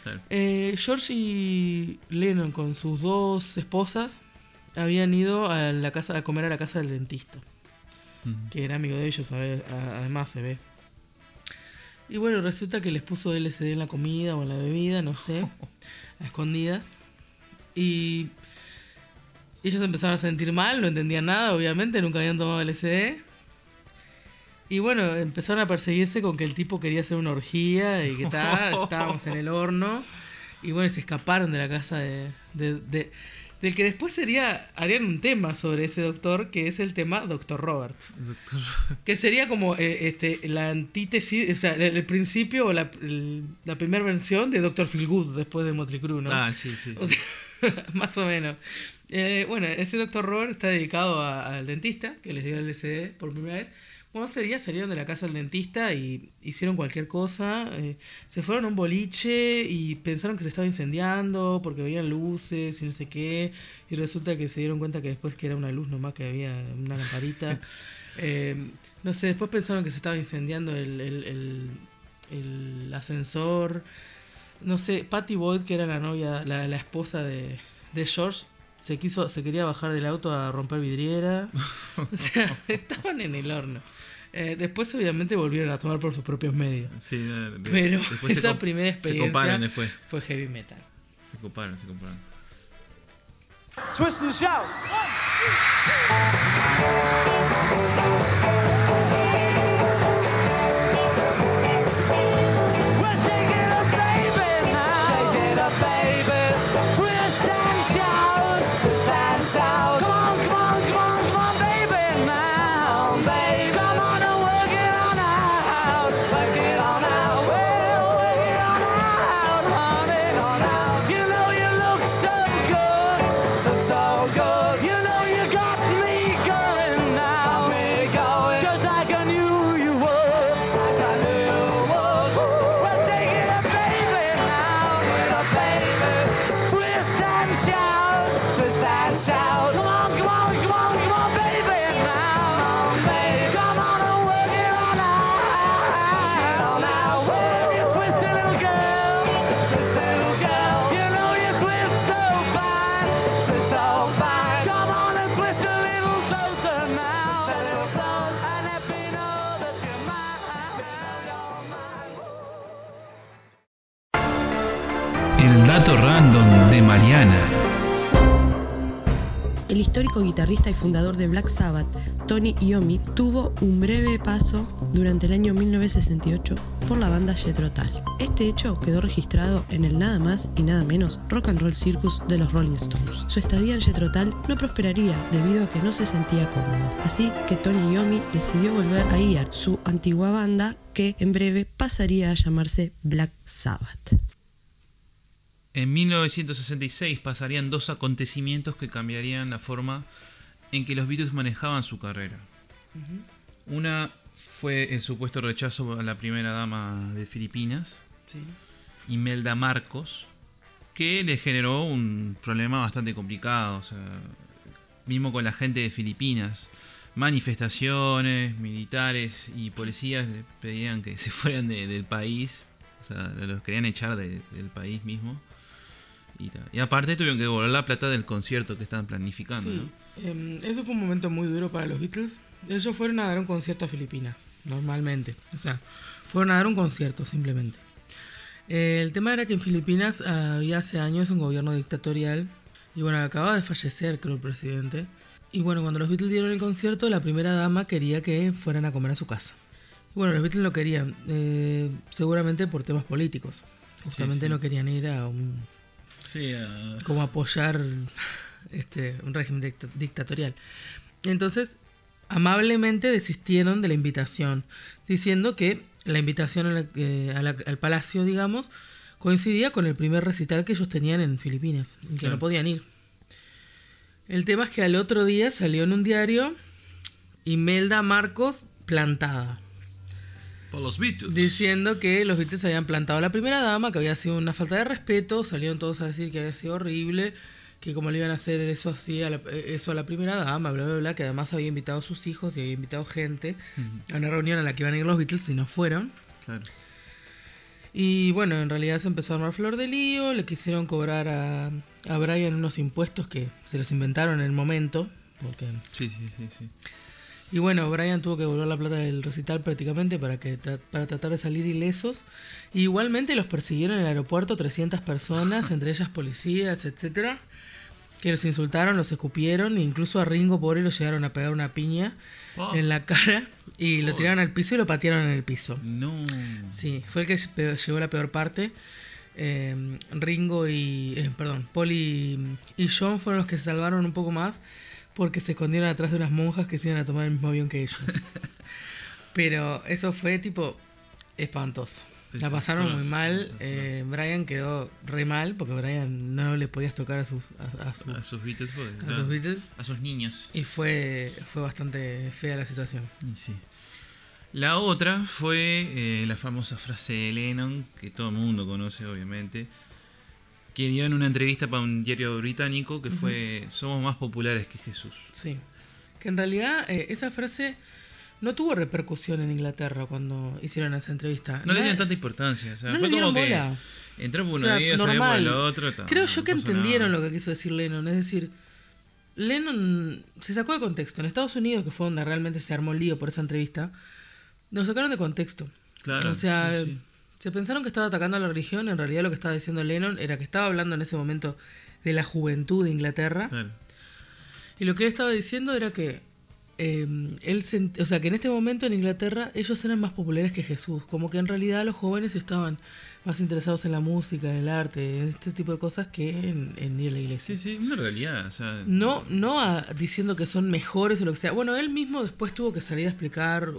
Claro. Eh, George y Lennon con sus dos esposas habían ido a la casa a comer a la casa del dentista, que era amigo de ellos, a ver, a- además se ve. Y bueno, resulta que les puso LSD en la comida o en la bebida, no sé, a escondidas. Y ellos empezaron a sentir mal, no entendían nada, obviamente, nunca habían tomado LSD. Y bueno, empezaron a perseguirse con que el tipo quería hacer una orgía y que tal, estábamos en el horno. Y bueno, se escaparon de la casa de, de- de- del que después sería, harían un tema sobre ese doctor, que es el tema Doctor Robert. Que sería como eh, este, la antítesis, o sea, el, el principio o la, el- la primera versión de Doctor Feelgood después de Motley Crue, ¿no? Ah, sí, sí. O sea, más o menos. Eh, bueno, ese doctor Robert está dedicado a- al dentista, que les dio el LCD por primera vez. Bueno, ese día salieron de la casa del dentista y hicieron cualquier cosa. eh, se fueron a un boliche y pensaron que se estaba incendiando porque veían luces y no sé qué. Y resulta que se dieron cuenta que después que era una luz nomás, que había una lamparita. Eh, no sé, después pensaron que se estaba incendiando el, el- el- el ascensor. No sé, Patty Boyd, que era la novia, la, la esposa de, de George, se quiso, se quería bajar del auto a romper vidriera. O sea, estaban en el horno. Eh, después, obviamente, volvieron a tomar por sus propios medios. Sí, no, de- Pero esa primera experiencia después. fue heavy metal. Se coparon, se coparon. Twist and shout. Well, histórico guitarrista y fundador de Black Sabbath, Tony Iommi, tuvo un breve paso durante el año 1968 por la banda Jethro Tull. Este hecho quedó registrado en el nada más y nada menos Rock and Roll Circus de los Rolling Stones. Su estadía en Jethro no prosperaría debido a que no se sentía cómodo, así que Tony Iommi decidió volver a IAR, su antigua banda que en breve pasaría a llamarse Black Sabbath. En 1966 pasarían dos acontecimientos que cambiarían la forma en que los Beatles manejaban su carrera. Una fue el supuesto rechazo a la primera dama de Filipinas, Sí. Imelda Marcos, que le generó un problema bastante complicado. O sea, mismo con la gente de Filipinas, manifestaciones, militares y policías le pedían que se fueran de- del país. O sea, los querían echar de- del país mismo. Y, aparte tuvieron que devolver la plata del concierto que estaban planificando. Sí, ¿no? em, eso fue un momento muy duro para los Beatles. Ellos fueron a dar un concierto a Filipinas, normalmente. O sea, fueron a dar un concierto simplemente. Eh, el tema era que en Filipinas había hace años un gobierno dictatorial Y bueno, acaba de fallecer, creo, el presidente. Y bueno, cuando los Beatles dieron el concierto, la primera dama quería que fueran a comer a su casa. Y bueno, los Beatles no querían, eh, seguramente por temas políticos. Justamente sí. no querían ir a un Sí, como apoyar este, un régimen dicta- dictatorial. Entonces, amablemente desistieron de la invitación, diciendo que la invitación a la- eh, a la- al palacio, digamos, coincidía con el primer recital que ellos tenían en Filipinas, y que Claro. no podían ir. El tema es que al otro día salió en un diario Imelda Marcos plantada por los Beatles. diciendo que los Beatles habían plantado a la primera dama, que había sido una falta de respeto, salieron todos a decir que había sido horrible, que como le iban a hacer eso así a la, eso a la primera dama, bla bla bla, que además había invitado a sus hijos y había invitado gente a una reunión a la que iban a ir los Beatles y no fueron. Claro. Y bueno, en realidad se empezó a armar flor de lío, le quisieron cobrar a, a Brian unos impuestos que se los inventaron en el momento, porque Sí, sí, sí, sí. Y bueno, Brian tuvo que devolver la plata del recital prácticamente para que tra- para tratar de salir ilesos. Y igualmente los persiguieron en el aeropuerto 300 personas, entre ellas policías, etcétera, que los insultaron, los escupieron, e incluso a Ringo pobre lo llegaron a pegar una piña Oh. en la cara y lo tiraron al piso y lo patearon en el piso. No. Sí, fue el que llevó la peor parte. Eh, Ringo y. eh, perdón, Paul y, y John fueron los que se salvaron un poco más porque se escondieron atrás de unas monjas que se iban a tomar el mismo avión que ellos. Pero eso fue tipo espantoso. La pasaron muy mal. eh, Brian quedó re mal porque Brian no le podías tocar a sus, a, a sus- A sus Beatles, pues, a claro. sus Beatles. A sus niños. Y fue, fue bastante fea la situación. Y sí. La otra fue eh, la famosa frase de Lennon, que todo el mundo conoce obviamente, que dio en una entrevista para un diario británico que fue Somos más populares que Jesús. Sí. Que en realidad eh, esa frase no tuvo repercusión en Inglaterra cuando hicieron esa entrevista. No le dieron tanta importancia, o sea, no fue como que entró por O un sea, salió por el otro. Creo no yo que entendieron nada. lo que quiso decir Lennon. Es decir, Lennon se sacó de contexto. En Estados Unidos, que fue donde realmente se armó el lío por esa entrevista, lo sacaron de contexto. Claro, o sea, sí, sí. Se pensaron que estaba atacando a la religión. En realidad, lo que estaba diciendo Lennon era que estaba hablando en ese momento de la juventud de Inglaterra. Claro. Y lo que él estaba diciendo era que eh, él sent- o sea, que en este momento en Inglaterra ellos eran más populares que Jesús, como que en realidad los jóvenes estaban más interesados en la música, en el arte, en este tipo de cosas que en, en ir a la iglesia. Sí, sí, una realidad. O sea, No, no a- diciendo que son mejores o lo que sea. Bueno, él mismo después tuvo que salir a explicar,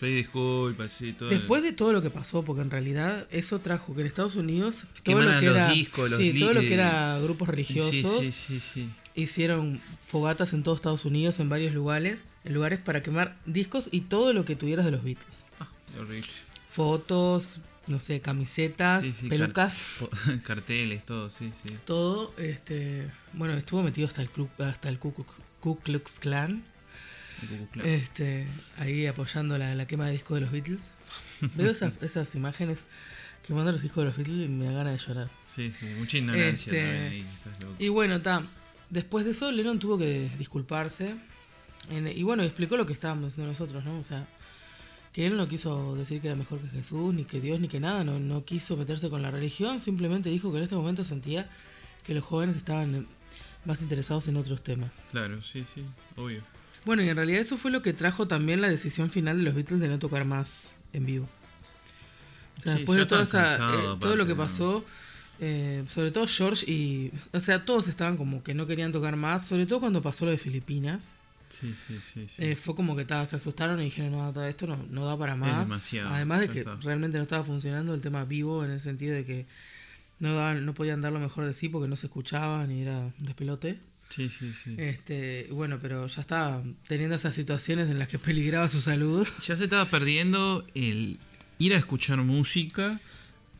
Pedí disculpas, sí, todo. después de todo lo que pasó, porque en realidad eso trajo que en Estados Unidos todo lo que los era, discos, los sí, todo lo que era grupos religiosos sí, sí, sí. hicieron fogatas en todo Estados Unidos, en varios lugares, en lugares para quemar discos y todo lo que tuvieras de los Beatles. Ah, horrible. Fotos, no sé, camisetas, pelucas, car- carteles, todo, sí, sí. todo, este, bueno, estuvo metido hasta el Ku, hasta el Ku Klux Klan, este, ahí apoyando la, la quema de discos de los Beatles. Veo esas, esas imágenes quemando los discos de los Beatles y me da ganas de llorar. Sí, sí, mucha ignorancia. Este, ahí. Y bueno, está. Después de eso, Lennon tuvo que disculparse. En- y bueno, explicó lo que estábamos diciendo nosotros, ¿no? O sea, que él no quiso decir que era mejor que Jesús, ni que Dios, ni que nada. No, no quiso meterse con la religión. Simplemente dijo que en este momento sentía que los jóvenes estaban más interesados en otros temas. Claro, sí, sí, obvio. Bueno, y en realidad eso fue lo que trajo también la decisión final de los Beatles de no tocar más en vivo. O sea, Sí, después de toda esa, eh, todo lo que pasó, eh, sobre todo George y... O sea, todos estaban como que no querían tocar más, sobre todo cuando pasó lo de Filipinas. Sí, sí, sí. sí. Eh, fue como que ta, se asustaron y dijeron, no, ta, esto no, no da para más. demasiado, Además de que está. realmente no estaba funcionando el tema vivo en el sentido de que no, daban, no podían dar lo mejor de sí porque no se escuchaban y era un despelote. Sí, sí, sí. Este, bueno, pero ya estaba teniendo esas situaciones en las que peligraba su salud. Ya se estaba perdiendo el ir a escuchar música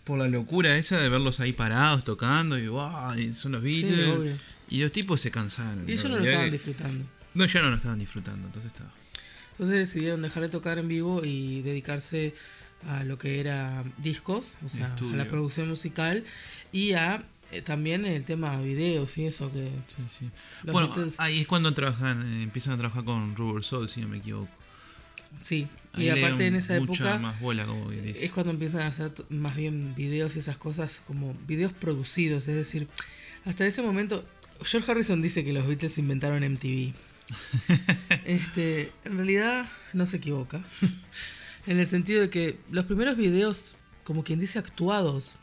por la locura esa de verlos ahí parados tocando y wow, son los Beatles. y los tipos se cansaron. Y ellos no lo estaban que- disfrutando. No, ya no lo estaban disfrutando, entonces estaba. Entonces decidieron dejar de tocar en vivo y dedicarse a lo que era discos, o sea, a la producción musical y a eh, también el tema videos y eso que Sí, sí. Bueno, ahí es cuando trabajan, eh, empiezan a trabajar con Rubber Soul, si no me equivoco. sí. Ahí y aparte en esa época más bola, como es cuando empiezan a hacer más bien videos y esas cosas como videos producidos, es decir, Hasta ese momento, George Harrison dice que los Beatles inventaron MTV. este, en realidad no se equivoca. en el sentido de que los primeros videos, como quien dice, actuados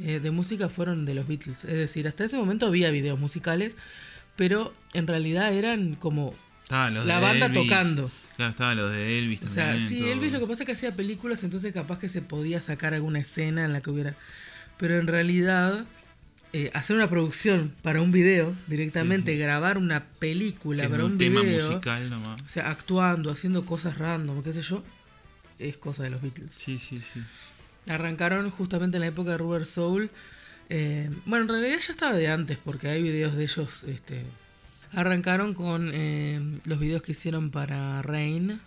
eh, de música fueron de los Beatles. Es decir, hasta ese momento había videos musicales, pero en realidad eran como Estaban los la banda Elvis. tocando. Claro, estaban los de Elvis O sea, también. sí, todo. Elvis lo que pasa es que hacía películas, entonces capaz que se podía sacar alguna escena en la que hubiera... Pero en realidad, eh, hacer una producción para un video, directamente Sí, sí. grabar una película Que para un un tema video, musical nomás. o sea, actuando, haciendo cosas random, qué sé yo, es cosa de los Beatles. Sí, sí, sí. Arrancaron justamente en la época de Rubber Soul. eh, bueno, en realidad ya estaba de antes, porque hay videos de ellos. Este, arrancaron con eh, los videos que hicieron para Rain,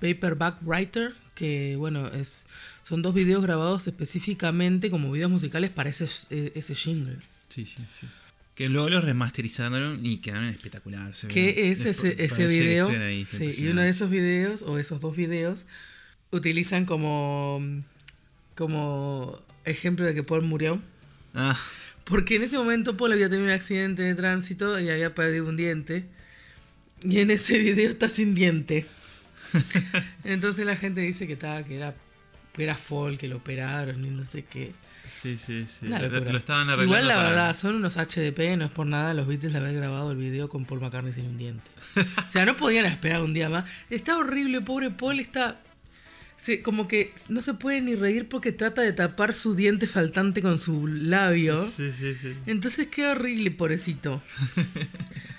Paperback Writer, que bueno, es, son dos videos grabados específicamente como videos musicales para ese, eh, ese jingle. Sí, sí, sí. Que luego los remasterizaron y quedaron espectaculares. se. Que es ese, ese video. ahí, sí, y uno de esos videos, o esos dos videos, utilizan como, como ejemplo de que Paul murió. Ah, Porque en ese momento Paul había tenido un accidente de tránsito y había perdido un diente. Y en ese video está sin diente. Entonces la gente dice que estaba, que era, que era Fall, que lo operaron y no sé qué. sí, sí, sí. Lo, estaban arreglando. Igual la para- verdad, son unos HDP, no es por nada los Beatles de haber grabado el video con Paul McCartney sin un diente. O sea, no podían esperar un día más. Está horrible, pobre Paul está. Se- como que no se puede ni reír porque trata de tapar su diente faltante con su labio. Sí, sí, sí. Entonces qué horrible, pobrecito.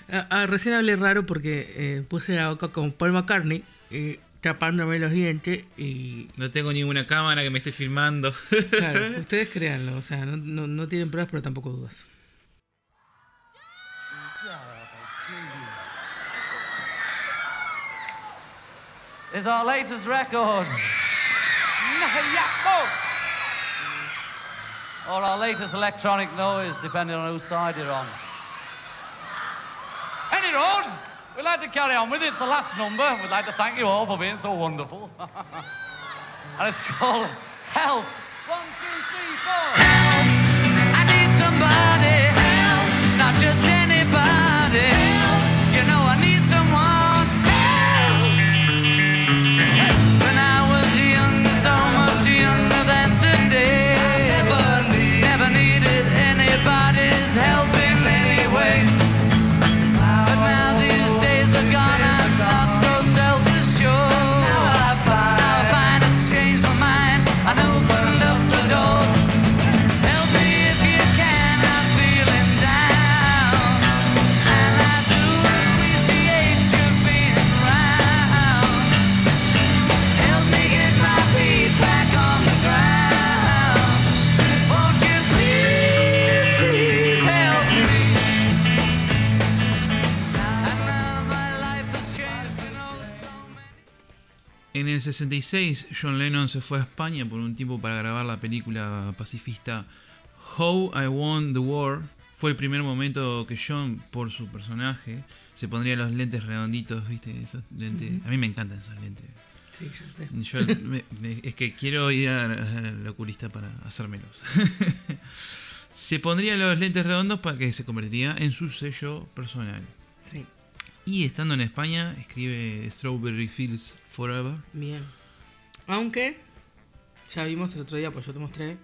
Ah, ah, recién hablé raro porque eh, puse la boca con Paul McCartney, eh, tapándome los dientes y... No tengo ninguna cámara que me esté filmando. Claro, ustedes créanlo, o sea, no, no, no tienen pruebas pero tampoco dudas. It's our latest record. or our latest electronic noise, depending on whose side you're on. Any road, we'd like to carry on with it. It's the last number. We'd like to thank you all for being so wonderful. and it's called Help. One, two, three, four. El 66, John Lennon se fue a España por un tiempo para grabar la película pacifista How I Won the War. Fue el primer momento que John, por su personaje, se pondría los lentes redonditos, ¿viste? Esos lentes. A mí me encantan esos lentes. Sí, sé. Yo me- me- es que quiero ir al oculista para hacérmelos. se pondría los lentes redondos para que se convertiría en su sello personal. Y estando en España, escribe Strawberry Fields Forever. bien. Aunque, ya vimos el otro día, pues yo te mostré,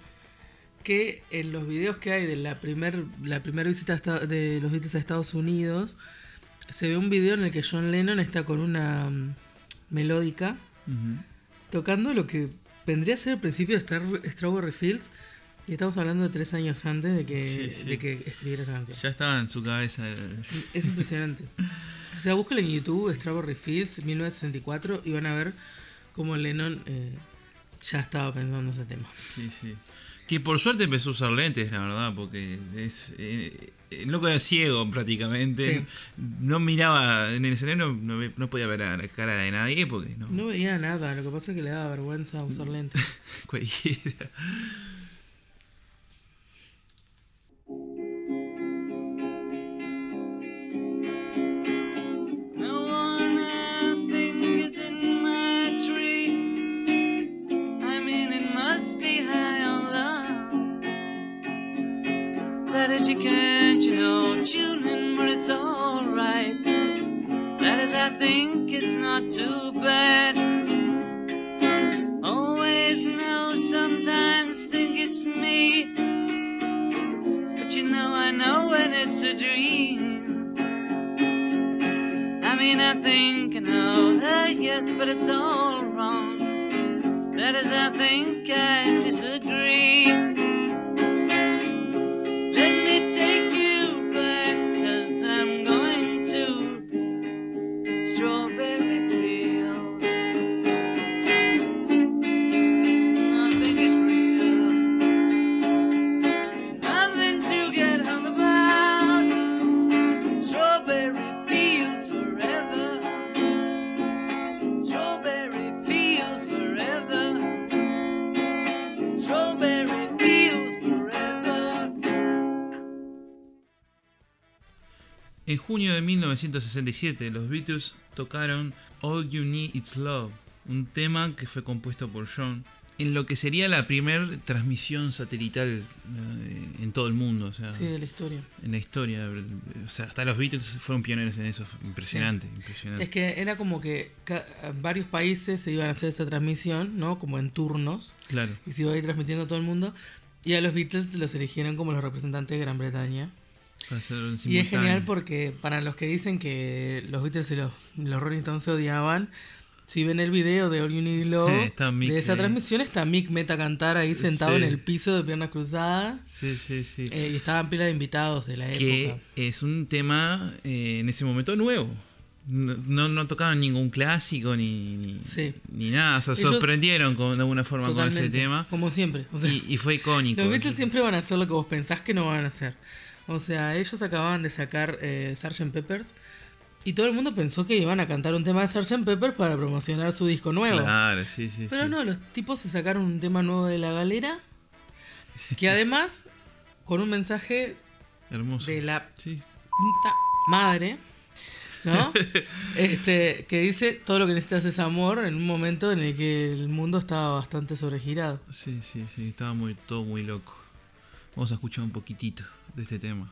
que en los videos que hay de la primer, la primera visita de los Beatles a Estados Unidos, se ve un video en el que John Lennon está con una mm, melódica tocando lo que vendría a ser el principio de Star- Strawberry Fields. Y estamos hablando de tres años antes de que, Sí, sí. de que escribiera esa canción. Ya estaba en su cabeza. Es impresionante. O sea, búsquenlo en YouTube, Strawberry Fields 1964, y van a ver cómo Lennon eh, ya estaba pensando ese tema. Sí, sí. Que por suerte empezó a usar lentes, la verdad, porque es. Eh, el loco era ciego prácticamente. Sí. No miraba en el escenario, no, no podía ver a la cara de nadie porque no. No veía nada, lo que pasa es que le daba vergüenza usar lentes. Cualquiera. You can, you know, tuning, but it's alright. That is, I think it's not too bad. Always know, sometimes think it's me. But you know, I know when it's a dream. I mean, I think I know, uh, yes, but it's all wrong. That is, I think I disagree. En junio de 1967, los Beatles tocaron All You Need Is Love, un tema que fue compuesto por John, en lo que sería la primera transmisión satelital eh, en todo el mundo, o sea, Sí, de la historia. en la historia. O sea, hasta los Beatles fueron pioneros en eso, impresionante, impresionante. Es que era como que varios países se iban a hacer esa transmisión, ¿no? Como en turnos. Claro. Y se iba a ir transmitiendo a todo el mundo. Y a los Beatles los eligieron como los representantes de Gran Bretaña. Y es genial porque para los que dicen que los Beatles y los, los Rolling Stones se odiaban, si ven el video de All You Need Love, de esa transmisión está Mick Meta cantar ahí sentado Sí. en el piso de piernas cruzadas. Sí, sí, sí. Eh, y estaban pila de invitados de la que época. es un tema eh, en ese momento nuevo. No, no, no tocaban ningún clásico ni, ni, Sí. ni nada. O sea, Ellos- sorprendieron con, de alguna forma con ese tema. Como siempre. o sea, Y, y fue icónico. Los Beatles siempre van a hacer lo que vos pensás que no van a hacer. O sea, ellos acababan de sacar eh, Sgt. Peppers y todo el mundo pensó que iban a cantar un tema de Sgt. Peppers para promocionar su disco nuevo. Claro, sí, sí. Pero sí. no, los tipos se sacaron un tema nuevo de la galera que además con un mensaje Hermoso. de la Sí. puta madre, ¿no? este, que dice todo lo que necesitas es amor en un momento en el que el mundo estaba bastante sobregirado. Sí, sí, sí. Estaba muy, todo muy loco. Vamos a escuchar un poquitito de este tema.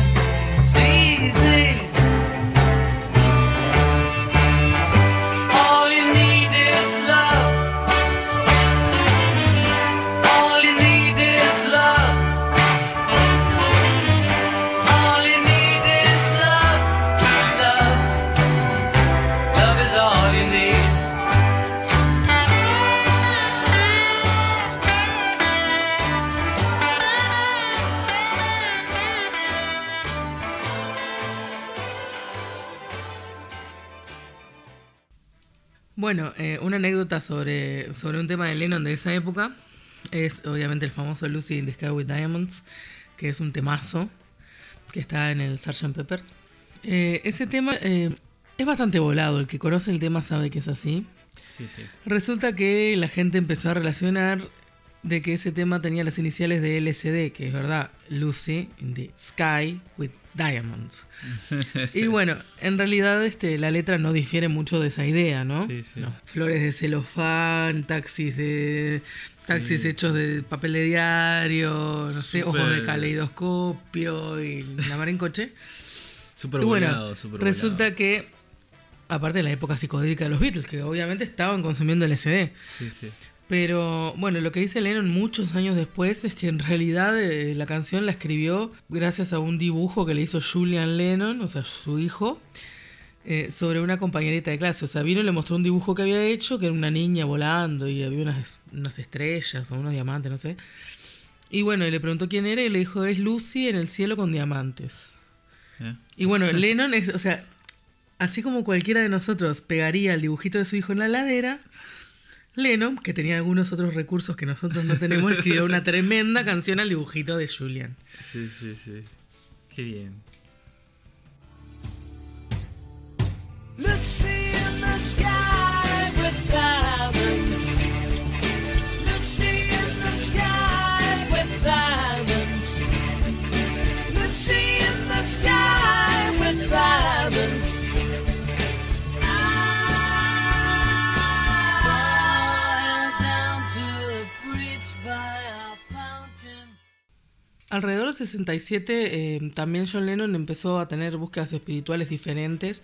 Bueno, eh, una anécdota sobre, sobre un tema de Lennon de esa época es obviamente el famoso Lucy in the Sky with Diamonds, que es un temazo que está en el Sgt. Pepper. Eh, ese tema eh, es bastante volado, el que conoce el tema sabe que es así. Sí, sí. Resulta que la gente empezó a relacionar de que ese tema tenía las iniciales de LSD, que es verdad, Lucy in the Sky with Diamonds. Y bueno, en realidad este, la letra no difiere mucho de esa idea, ¿no? Sí, sí. No, Flores de celofán, taxis de taxis Sí. hechos de papel de diario, no sé, ojos de caleidoscopio y la mar en coche. Súper Y bueno, volado, súper resulta volado. que, aparte de la época psicodélica de los Beatles, que obviamente estaban consumiendo LSD, Sí, sí. Pero bueno, lo que dice Lennon muchos años después es que en realidad eh, la canción la escribió gracias a un dibujo que le hizo Julian Lennon, o sea, su hijo, eh, sobre una compañerita de clase. O sea, vino y le mostró un dibujo que había hecho, que era una niña volando y había unas, unas estrellas o unos diamantes, no sé. Y bueno, y le preguntó quién era y le dijo, es Lucy en el cielo con diamantes. ¿Eh? Y bueno, Lennon es, o sea, así como cualquiera de nosotros pegaría el dibujito de su hijo en la ladera, Lennon, que tenía algunos otros recursos que nosotros no tenemos, escribió una tremenda canción al dibujito de Julian. Sí, sí, sí. Qué bien. Lucy in the sky Alrededor del 67 eh, también John Lennon empezó a tener búsquedas espirituales diferentes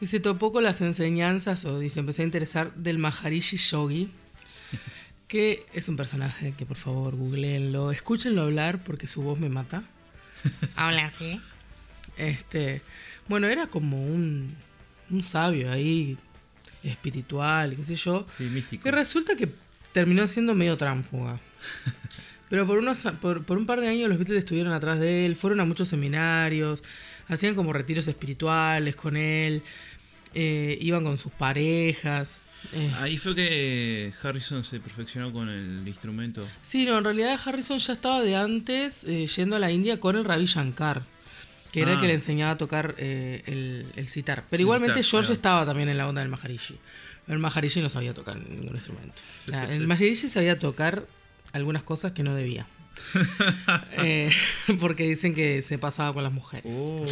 y se topó con las enseñanzas o y se empezó a interesar del Maharishi Yogi, que es un personaje que por favor googleenlo, escúchenlo hablar porque su voz me mata. Habla así. Este, bueno, era como un, un sabio ahí espiritual, qué sé yo. Sí, místico. Que resulta que terminó siendo medio tránfuga. Pero por, unos, por, por un par de años los Beatles estuvieron atrás de él, fueron a muchos seminarios, hacían como retiros espirituales con él, eh, iban con sus parejas. eh. Ahí fue que Harrison se perfeccionó con el instrumento. Sí, no, en realidad Harrison ya estaba de antes eh, yendo a la India con el Ravi Shankar, que era el Ah. que le enseñaba a tocar el, el sitar. Pero Sí, igualmente George claro. estaba también en la onda del Maharishi. El Maharishi no sabía tocar ningún instrumento. O sea, el Maharishi sabía tocar algunas cosas que no debía. Eh, porque dicen que se pasaba con las mujeres. Oh.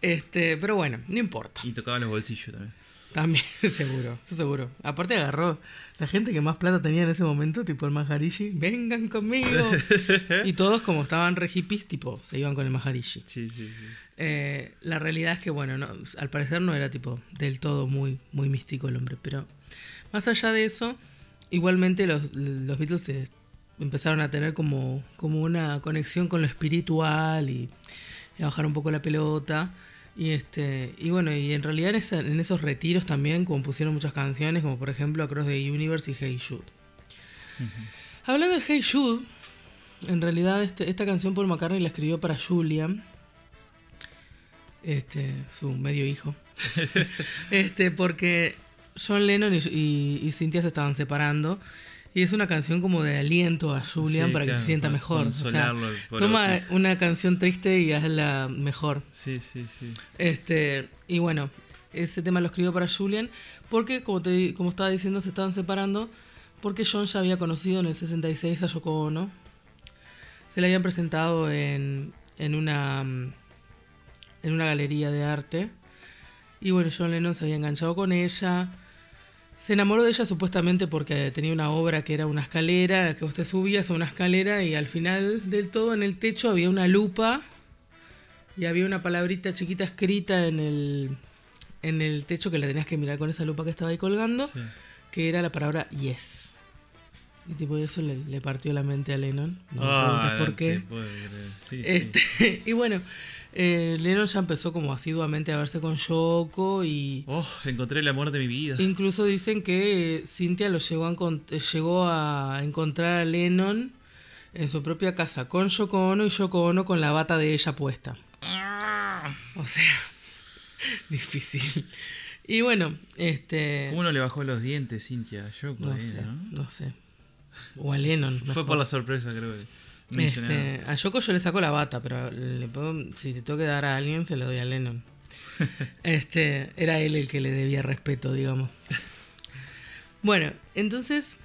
Este, pero bueno, no importa. Y tocaba los bolsillos también. También, seguro, seguro. Aparte agarró la gente que más plata tenía en ese momento, tipo el Maharishi, vengan conmigo. y todos como estaban re hippies, tipo, se iban con el Maharishi. Sí, sí, sí. Eh, la realidad es que, bueno, no, al parecer no era tipo del todo muy, muy místico el hombre, pero más allá de eso, igualmente los, los Beatles se empezaron a tener como, como una conexión con lo espiritual y, y a bajar un poco la pelota. Y este y bueno, y en realidad en, esa- en esos retiros también compusieron muchas canciones, como por ejemplo Across the Universe y Hey Jude. Hablando de Hey Jude, en realidad este- esta canción Paul McCartney la escribió para Julian, este, su medio hijo. este, porque John Lennon y, y, y Cynthia se estaban separando. Y es una canción como de aliento a Julian Sí, para que se sienta para mejor. O sea, toma otro. una canción triste y hazla mejor. Sí, sí, sí. Este, y bueno, ese tema lo escribió para Julian porque, como, te, como estaba diciendo, se estaban separando porque John ya había conocido en el 66 a Yoko Ono. Se le habían presentado en, en, una, en una galería de arte. Y bueno, John Lennon se había enganchado con ella. Se enamoró de ella supuestamente porque tenía una obra que era una escalera, que vos te subías a una escalera y al final del todo en el techo había una lupa y había una palabrita chiquita escrita en el, en el techo que la tenías que mirar con esa lupa que estaba ahí colgando, Sí. que era la palabra yes. Y tipo eso le, le partió la mente a Lennon. No me Ah, por qué. Sí. Este, y bueno, eh, Lennon ya empezó como asiduamente a verse con Yoko y Oh, encontré el amor de mi vida. incluso dicen que eh, Cynthia lo llegó a, eh, llegó a encontrar a Lennon en su propia casa con Yoko Ono y Yoko Ono con la bata de ella puesta. O sea, difícil. Y bueno, este... ¿Cómo no le bajó los dientes, Cintia? Yo No ahí, sé, ¿no? no sé. O a Lennon. Fue mejor. por la sorpresa, creo. que. Este, a Yoko yo le saco la bata, pero le puedo- si le tengo que dar a alguien, se lo doy a Lennon. Este, era él el que le debía respeto, digamos. Bueno, entonces,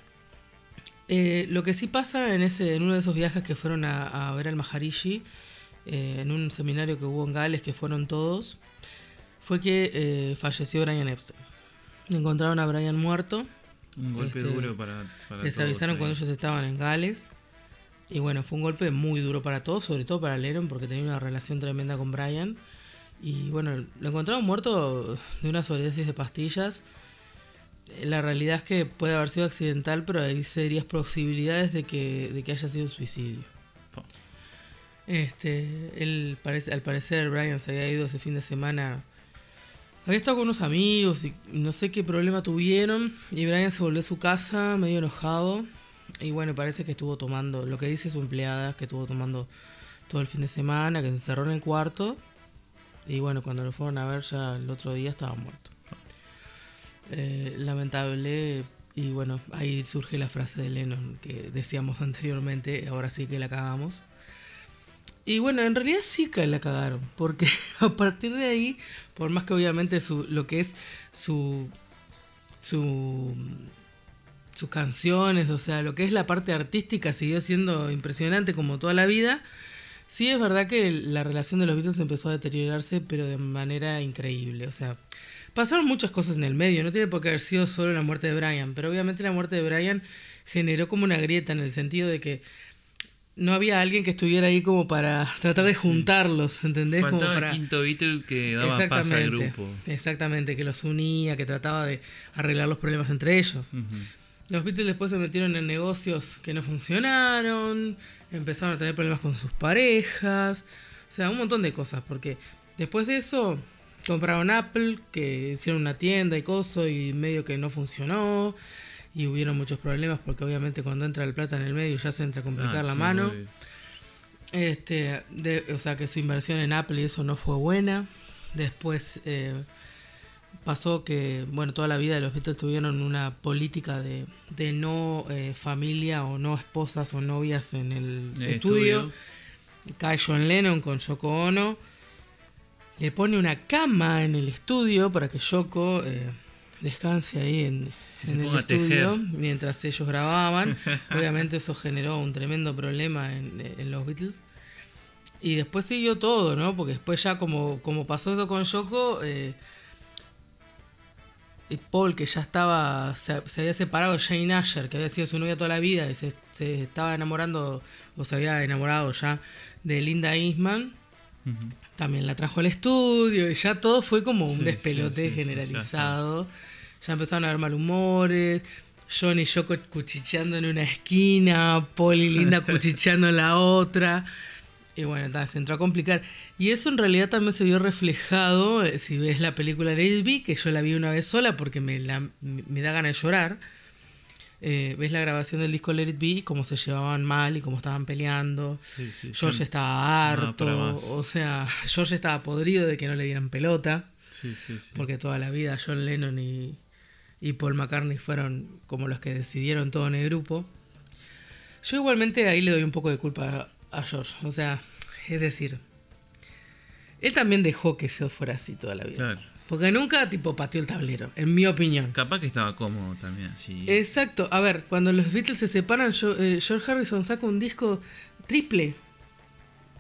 eh, lo que sí pasa en, ese, en uno de esos viajes que fueron a, a ver al Maharishi, eh, en un seminario que hubo en Gales, que fueron todos, fue que eh, falleció Brian Epstein. Encontraron a Brian muerto. Un golpe este, duro para, para Les todos avisaron cuando ellos estaban en Gales. Y bueno, fue un golpe muy duro para todos, sobre todo para Lennon, porque tenía una relación tremenda con Brian. Y bueno, lo encontraron muerto de una sobredosis de pastillas. la realidad es que puede haber sido accidental, pero hay serias posibilidades de que, de que haya sido un suicidio. Este, él parece, al parecer Brian se había ido ese fin de semana. Había estado con unos amigos y no sé qué problema tuvieron. Y Brian se volvió a su casa medio enojado. Y bueno, parece que estuvo tomando, lo que dice su empleada, que estuvo tomando todo el fin de semana, que se encerró en el cuarto. Y bueno, cuando lo fueron a ver ya el otro día estaba muerto. Eh, lamentable. Y bueno, ahí surge la frase de Lennon que decíamos anteriormente, ahora sí que la cagamos. Y bueno, en realidad sí que la cagaron, porque a partir de ahí, por más que obviamente su, lo que es su, su, sus canciones, o sea, lo que es la parte artística siguió siendo impresionante como toda la vida, sí es verdad que la relación de los Beatles empezó a deteriorarse, pero de manera increíble, o sea, pasaron muchas cosas en el medio, no tiene por qué haber sido solo la muerte de Brian, pero obviamente la muerte de Brian generó como una grieta en el sentido de que no había alguien que estuviera ahí como para tratar de juntarlos, ¿entendés? Como para... el quinto Beatle que daba paz al grupo. Exactamente, que los unía, que trataba de arreglar los problemas entre ellos. Los Beatles después se metieron en negocios que no funcionaron, empezaron a tener problemas con sus parejas, o sea, un montón de cosas, porque después de eso compraron Apple, que hicieron una tienda y coso, y medio que no funcionó, y hubieron muchos problemas, porque obviamente cuando entra el plata en el medio ya se entra a complicar Ah, la sí, mano. Este, de- o sea que su inversión en Apple y eso no fue buena. Después eh, pasó que, bueno, toda la vida los Beatles tuvieron una política de, de no eh, familia o no esposas o novias en el estudio. estudio. Cae John Lennon con Yoko Ono. Le pone una cama en el estudio para que Yoko eh, descanse ahí en, el tejer. estudio mientras ellos grababan. Obviamente eso generó un tremendo problema en, en los Beatles. Y después siguió todo, ¿no? Porque después ya como, como pasó eso con Yoko, eh, Paul, que ya estaba, se, se había separado de Jane Asher, que había sido su novia toda la vida, y se, se estaba enamorando, o se había enamorado ya de Linda Eastman, también la trajo al estudio, y ya todo fue como un Sí, despelote sí, sí, sí, ya generalizado. ya, empezaron a haber malhumores. John y Yoko cuchicheando en una esquina, Paul y Linda cuchicheando en la otra. Y bueno, ta, se entró a complicar. Y eso en realidad también se vio reflejado, eh, si ves la película Lady B, que yo la vi una vez sola porque me, la- me me da ganas de llorar. Eh, ves la grabación del disco Let It Be y cómo se llevaban mal y cómo estaban peleando. Sí, sí, George estaba harto, o sea, George estaba podrido de que no le dieran pelota, Sí, sí, sí. porque toda la vida John Lennon y, y Paul McCartney fueron como los que decidieron todo en el grupo. Yo igualmente ahí le doy un poco de culpa a George, o sea, es decir, él también dejó que eso fuera así toda la vida. Claro. Porque nunca tipo pateó el tablero, en mi opinión. Capaz que estaba cómodo también, sí. Exacto. A ver, cuando los Beatles se separan, yo- eh, George Harrison saca un disco triple.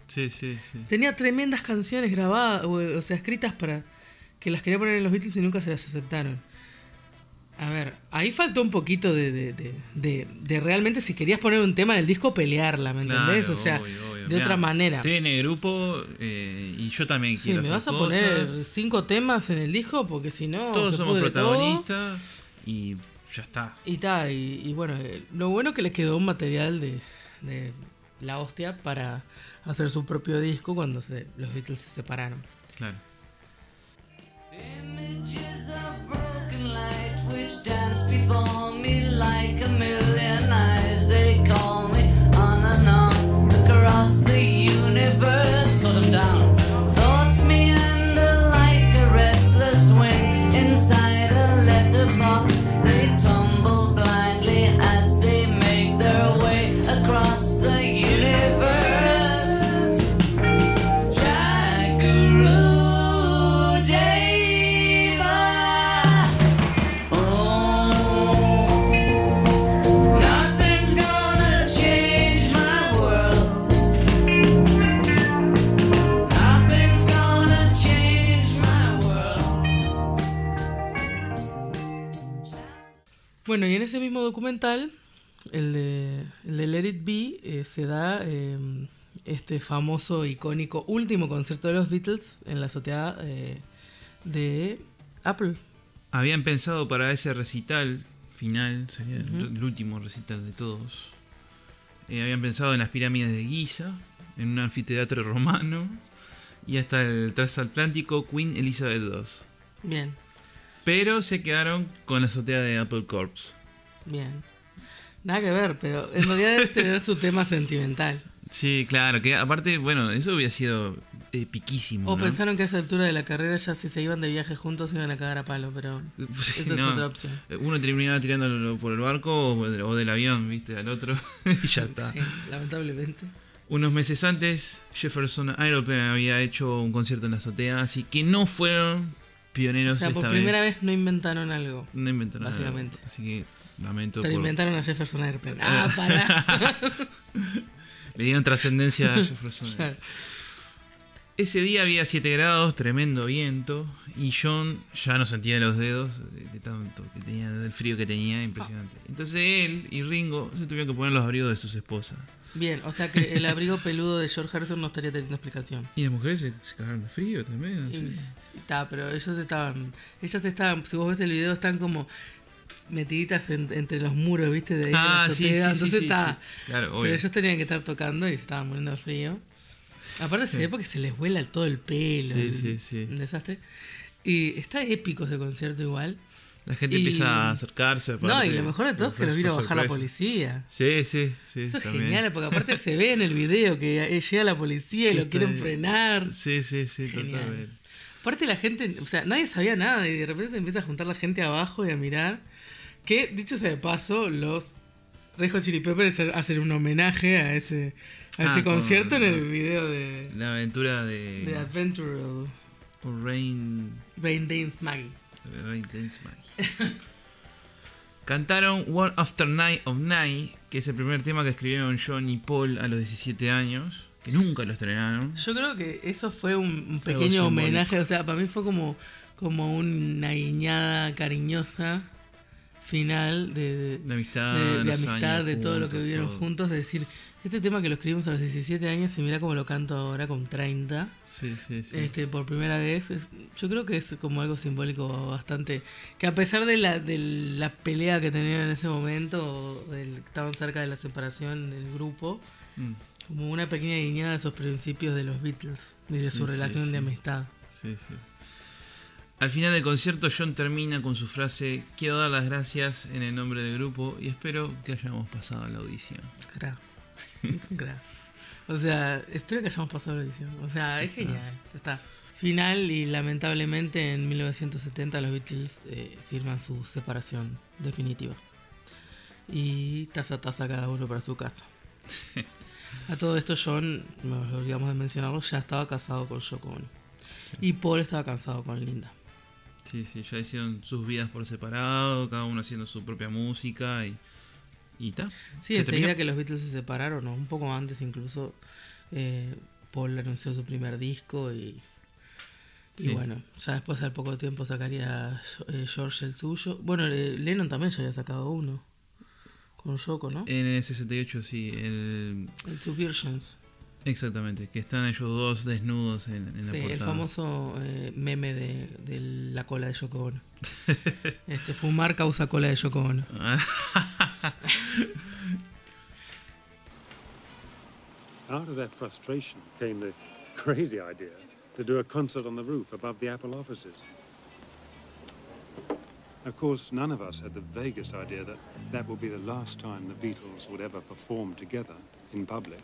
Sí, sí, sí. Tenía tremendas canciones grabadas, o, o sea, escritas para que las quería poner en los Beatles y nunca se las aceptaron. A ver, ahí faltó un poquito de, de, de, de- de realmente si querías poner un tema en el disco, pelearla, ¿me entendés? Claro, o sea, obvio, obvio. de Mirá, otra manera. Estoy en el grupo eh, y yo también Sí, quiero me hacer vas a cosas. poner cinco temas en el disco porque si no. Todos se somos pudre todo. protagonistas y ya está. Y tal, y, y bueno, eh, lo bueno que le quedó un material de, de la hostia para hacer su propio disco cuando se- los Beatles se separaron. Claro. Which dance before me like a million eyes. They call me on and on across the universe. Down. Documental, el de, el de Let It Be, eh, se da eh, este famoso, icónico, último concierto de los Beatles en la azotea eh, de Apple. habían pensado para ese recital final, sería el- el último recital de todos. eh, habían pensado en las pirámides de Giza, en un anfiteatro romano y hasta el transatlántico Queen Elizabeth II. Bien, Pero se quedaron con la azotea de Apple Corps. Bien. Nada que ver, pero en realidad debe tener su tema sentimental. Sí, claro, que aparte, bueno, eso hubiera sido epiquísimo. O ¿no? pensaron que a esa altura de la carrera ya si se iban de viaje juntos se iban a cagar a palo, pero Sí, esa es otra opción. Uno terminaba tirándolo por el barco o de- o del avión, viste, al otro. y ya está. Sí, lamentablemente. Unos meses antes, Jefferson Aeroplane había hecho un concierto en la azotea, así que no fueron O pioneros sea, por esta primera vez. vez no inventaron algo. No inventaron. Básicamente. Así que lamento. Pero por- inventaron a Jefferson Airplane. Ah, pará. Le dieron trascendencia a Jefferson. Claro. Ese día había 7 grados, tremendo viento, y John ya no sentía los dedos de, tanto que tenía, del frío que tenía, impresionante. Entonces él y Ringo se tuvieron que poner los abrigos de sus esposas. Bien, o sea que el abrigo peludo de George Harrison no estaría teniendo explicación. Y las mujeres se, se cagaron de frío también. Está, pero ellos estaban. Ellas estaban, si vos ves el video, están como metiditas en- entre los muros, ¿viste? De ahí la Ah, sí, sí, Entonces sí, está. Claro, Pero obvio. ellos tenían que estar tocando y se estaban muriendo de frío. Aparte se ve porque se les vuela todo el pelo. Sí, el- sí, sí. Un desastre. Y está épico ese concierto igual. La gente Y- empieza a acercarse. No, y aparte. lo mejor de todo es que los vino a bajar la policía. Sí, sí, sí. Eso es también. genial, porque aparte se ve en el video que llega la policía y lo quieren está- frenar. Sí, sí, sí, Genial. totalmente. Aparte la gente, o sea, nadie sabía nada y de repente se empieza a juntar la gente abajo y a mirar. Que, dicho sea de paso, los Red Hot Chili Peppers hacen un homenaje a ese, a Ah, ese con- concierto en el video de, La aventura de. de Adventure of Rain. Rain Dance Maggie. Rain Dance Maggie. Cantaron One After Night of Night, que es el primer tema que escribieron John y Paul a los 17 años, que nunca lo estrenaron. Yo creo que eso fue un, un pequeño homenaje, o sea, para mí fue como, como una guiñada cariñosa final de, De amistad, de, amistad, todo lo que vivieron todo. juntos, de decir, este tema que lo escribimos a los 17 años y mira cómo lo canto ahora con 30. Sí, sí, sí. Este, por primera vez, es- yo creo que es como algo simbólico bastante, que a pesar de la, de la pelea que tenían en ese momento, estaban cerca de la separación del grupo, Mm. como una pequeña guiñada de esos principios de los Beatles y de su relación de amistad. Sí, sí. Al final del concierto, John termina con su frase: Quiero dar las gracias en el nombre del grupo y espero que hayamos pasado la audición. Gra. O sea, espero que hayamos pasado la edición. O sea, es genial. Ya está. Final y lamentablemente en 1970 los Beatles eh, firman su separación definitiva. Y taza a taza cada uno para su casa. A todo esto John, nos olvidamos de mencionarlo, ya estaba casado con Yoko Ono. Y Paul estaba casado con Linda. Sí, sí, ya hicieron sus vidas por separado, cada uno haciendo su propia música y. Y ta. Sí, Se enseguida que los Beatles se separaron, ¿no? un poco antes incluso, eh, Paul anunció su primer disco y, y bueno, ya después al poco tiempo sacaría eh, George el suyo. Bueno, eh, Lennon también ya había sacado uno, con Yoko, ¿no? En el 68, sí, el. El Two Versions. Exactamente, que están ellos dos desnudos en, en la Sí, portada. el famoso eh, meme de, de la cola de Yoko Ono. este, fumar causa cola de Yoko Ono. Out of that frustration came the crazy idea to do a concert on the roof above the Apple offices. Of course, none of us had the vaguest idea that that would be the last time the Beatles would ever perform together in public.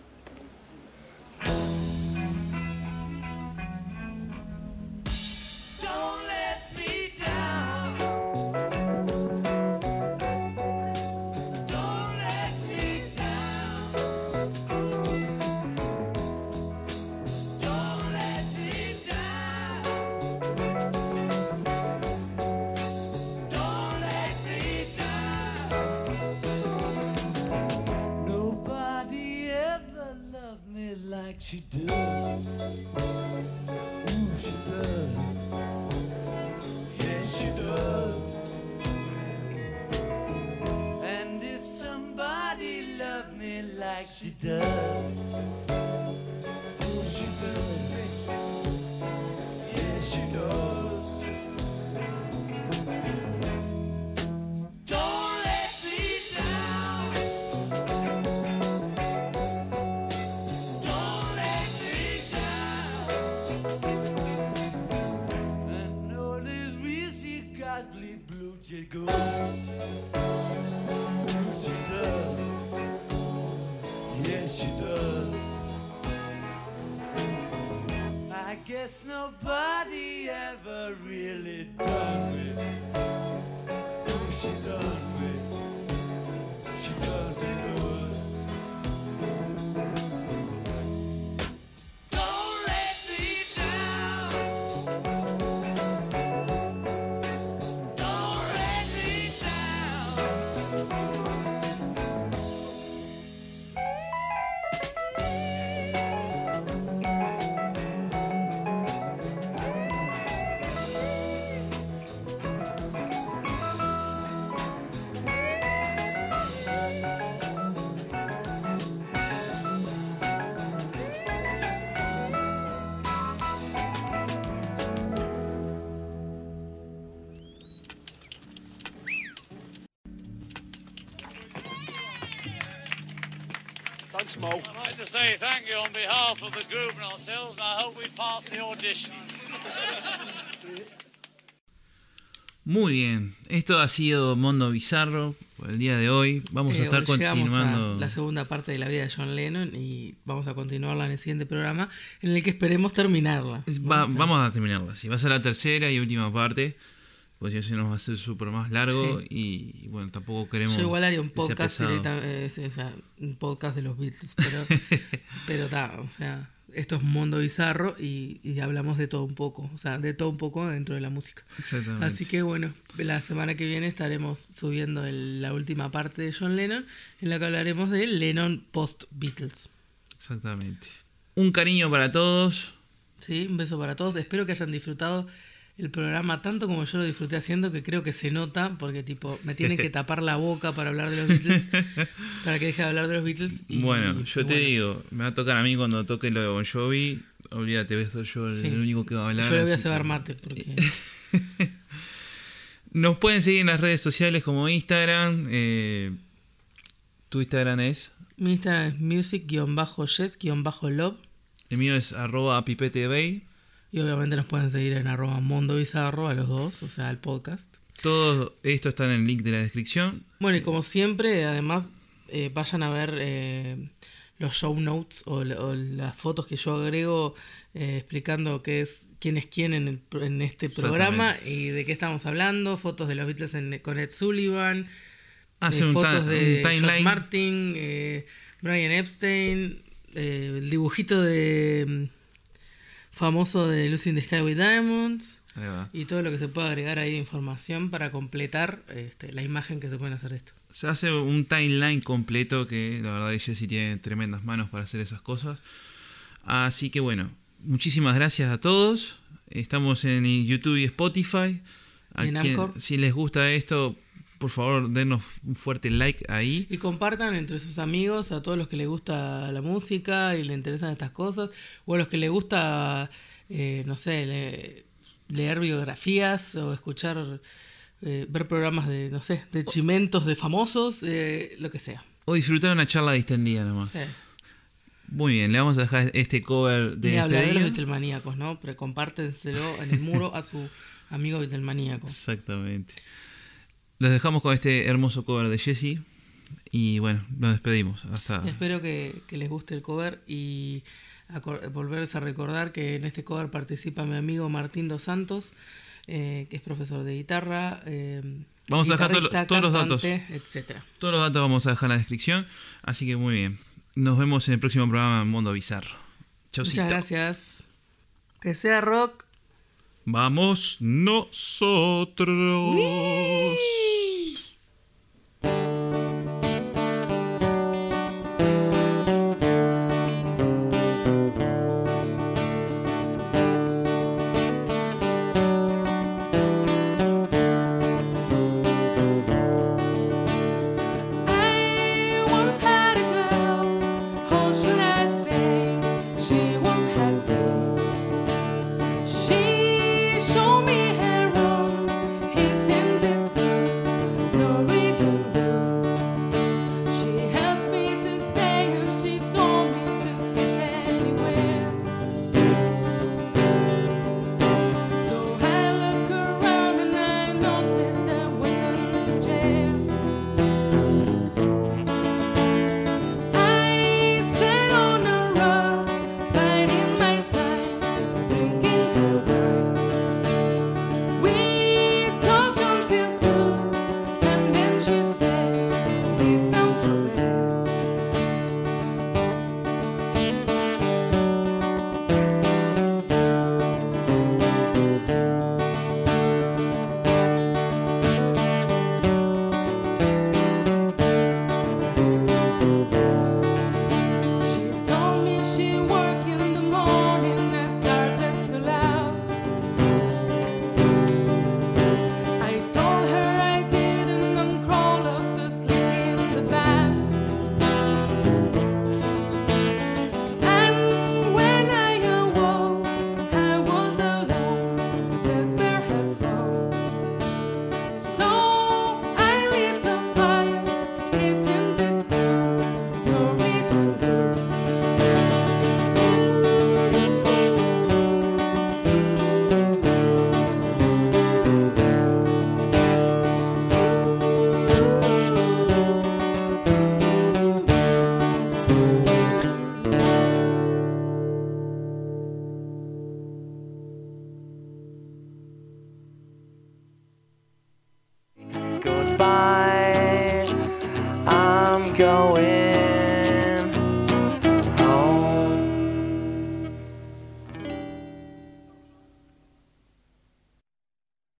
Thanks, Mo. I'd like to say thank you on behalf of the group and ourselves, and I hope we pass the audition. Muy bien, esto ha sido Mundo Bizarro por el día de hoy. Vamos a Eh, estar hoy llegamos continuando. a la segunda parte de la vida de John Lennon y vamos a continuarla en el siguiente programa en el que esperemos terminarla. Es- va- vamos a terminarla. Sí, va a ser la tercera y última parte. Pues ya se nos va a hacer súper más largo. Y, y bueno, tampoco queremos. Yo igual haría un podcast pesado. directa- eh, sí, o sea, un podcast de los Beatles, pero pero ta, o sea, esto es mundo bizarro y, y hablamos de todo un poco, o sea, de todo un poco dentro de la música. Exactamente. Así que bueno, la semana que viene estaremos subiendo el- la última parte de John Lennon, en la que hablaremos de Lennon post Beatles. Exactamente. Un cariño para todos. Sí, un beso para todos. Espero que hayan disfrutado el programa tanto como yo lo disfruté haciendo, que creo que se nota, porque tipo, me tienen que tapar la boca para hablar de los Beatles, para que deje de hablar de los Beatles. y- bueno, y yo te bueno. digo, me va a tocar a mí cuando toque lo de Bon Jovi. Olvídate, voy a ser yo el- Sí. el único que va a hablar. Yo le voy a cebar mate, porque Nos pueden seguir en las redes sociales como Instagram. eh, tu Instagram es. mi Instagram es music-yes-love. El mío es arroba pipetebay. Y obviamente nos pueden seguir en arroba mundo bizarro a los dos, o sea, el podcast. Todo esto está en el link de la descripción. Bueno, y como siempre, además, eh, vayan a ver eh, los show notes o, la- o las fotos que yo agrego eh, explicando qué es, quién es quién en, el pro- en este programa y de qué estamos hablando. Fotos de los Beatles en- con Ed Sullivan. Hace un fotos de un timeline. Martin, Brian Epstein, el dibujito de famoso de Lucy in the Sky with Diamonds. Y todo lo que se puede agregar ahí de información para completar este, la imagen que se pueden hacer de esto. Se hace un timeline completo que la verdad Jesse tiene tremendas manos para hacer esas cosas. Así que bueno, muchísimas gracias a todos. Estamos en YouTube y Spotify. A en quien- si les gusta esto, por favor, denos un fuerte like ahí. Y compartan entre sus amigos a todos los que les gusta la música y le interesan estas cosas, o a los que les gusta, eh, no sé, le- leer biografías o escuchar, eh, ver programas de, no sé, de chimentos de famosos, eh, lo que sea. O disfrutar una charla distendida nomás. Sí. Muy bien, le vamos a dejar este cover de Ni hablar de. Beatlemaníacos, ¿no? Pero compártenselo en el muro a su amigo Beatlemaníaco. Exactamente. Les dejamos con este hermoso cover de Jesse. Y bueno, nos despedimos. Hasta. Espero que, que les guste el cover y volverles a recordar que en este cover participa mi amigo Martín Dos Santos, eh, que es profesor de guitarra. eh, Vamos a dejar todo todos los datos. etcétera. Todos los datos vamos a dejar en la descripción. Así que muy bien. Nos vemos en el próximo programa Mundo Bizarro. Chaucito. Muchas gracias. Que sea rock. Vamos nosotros.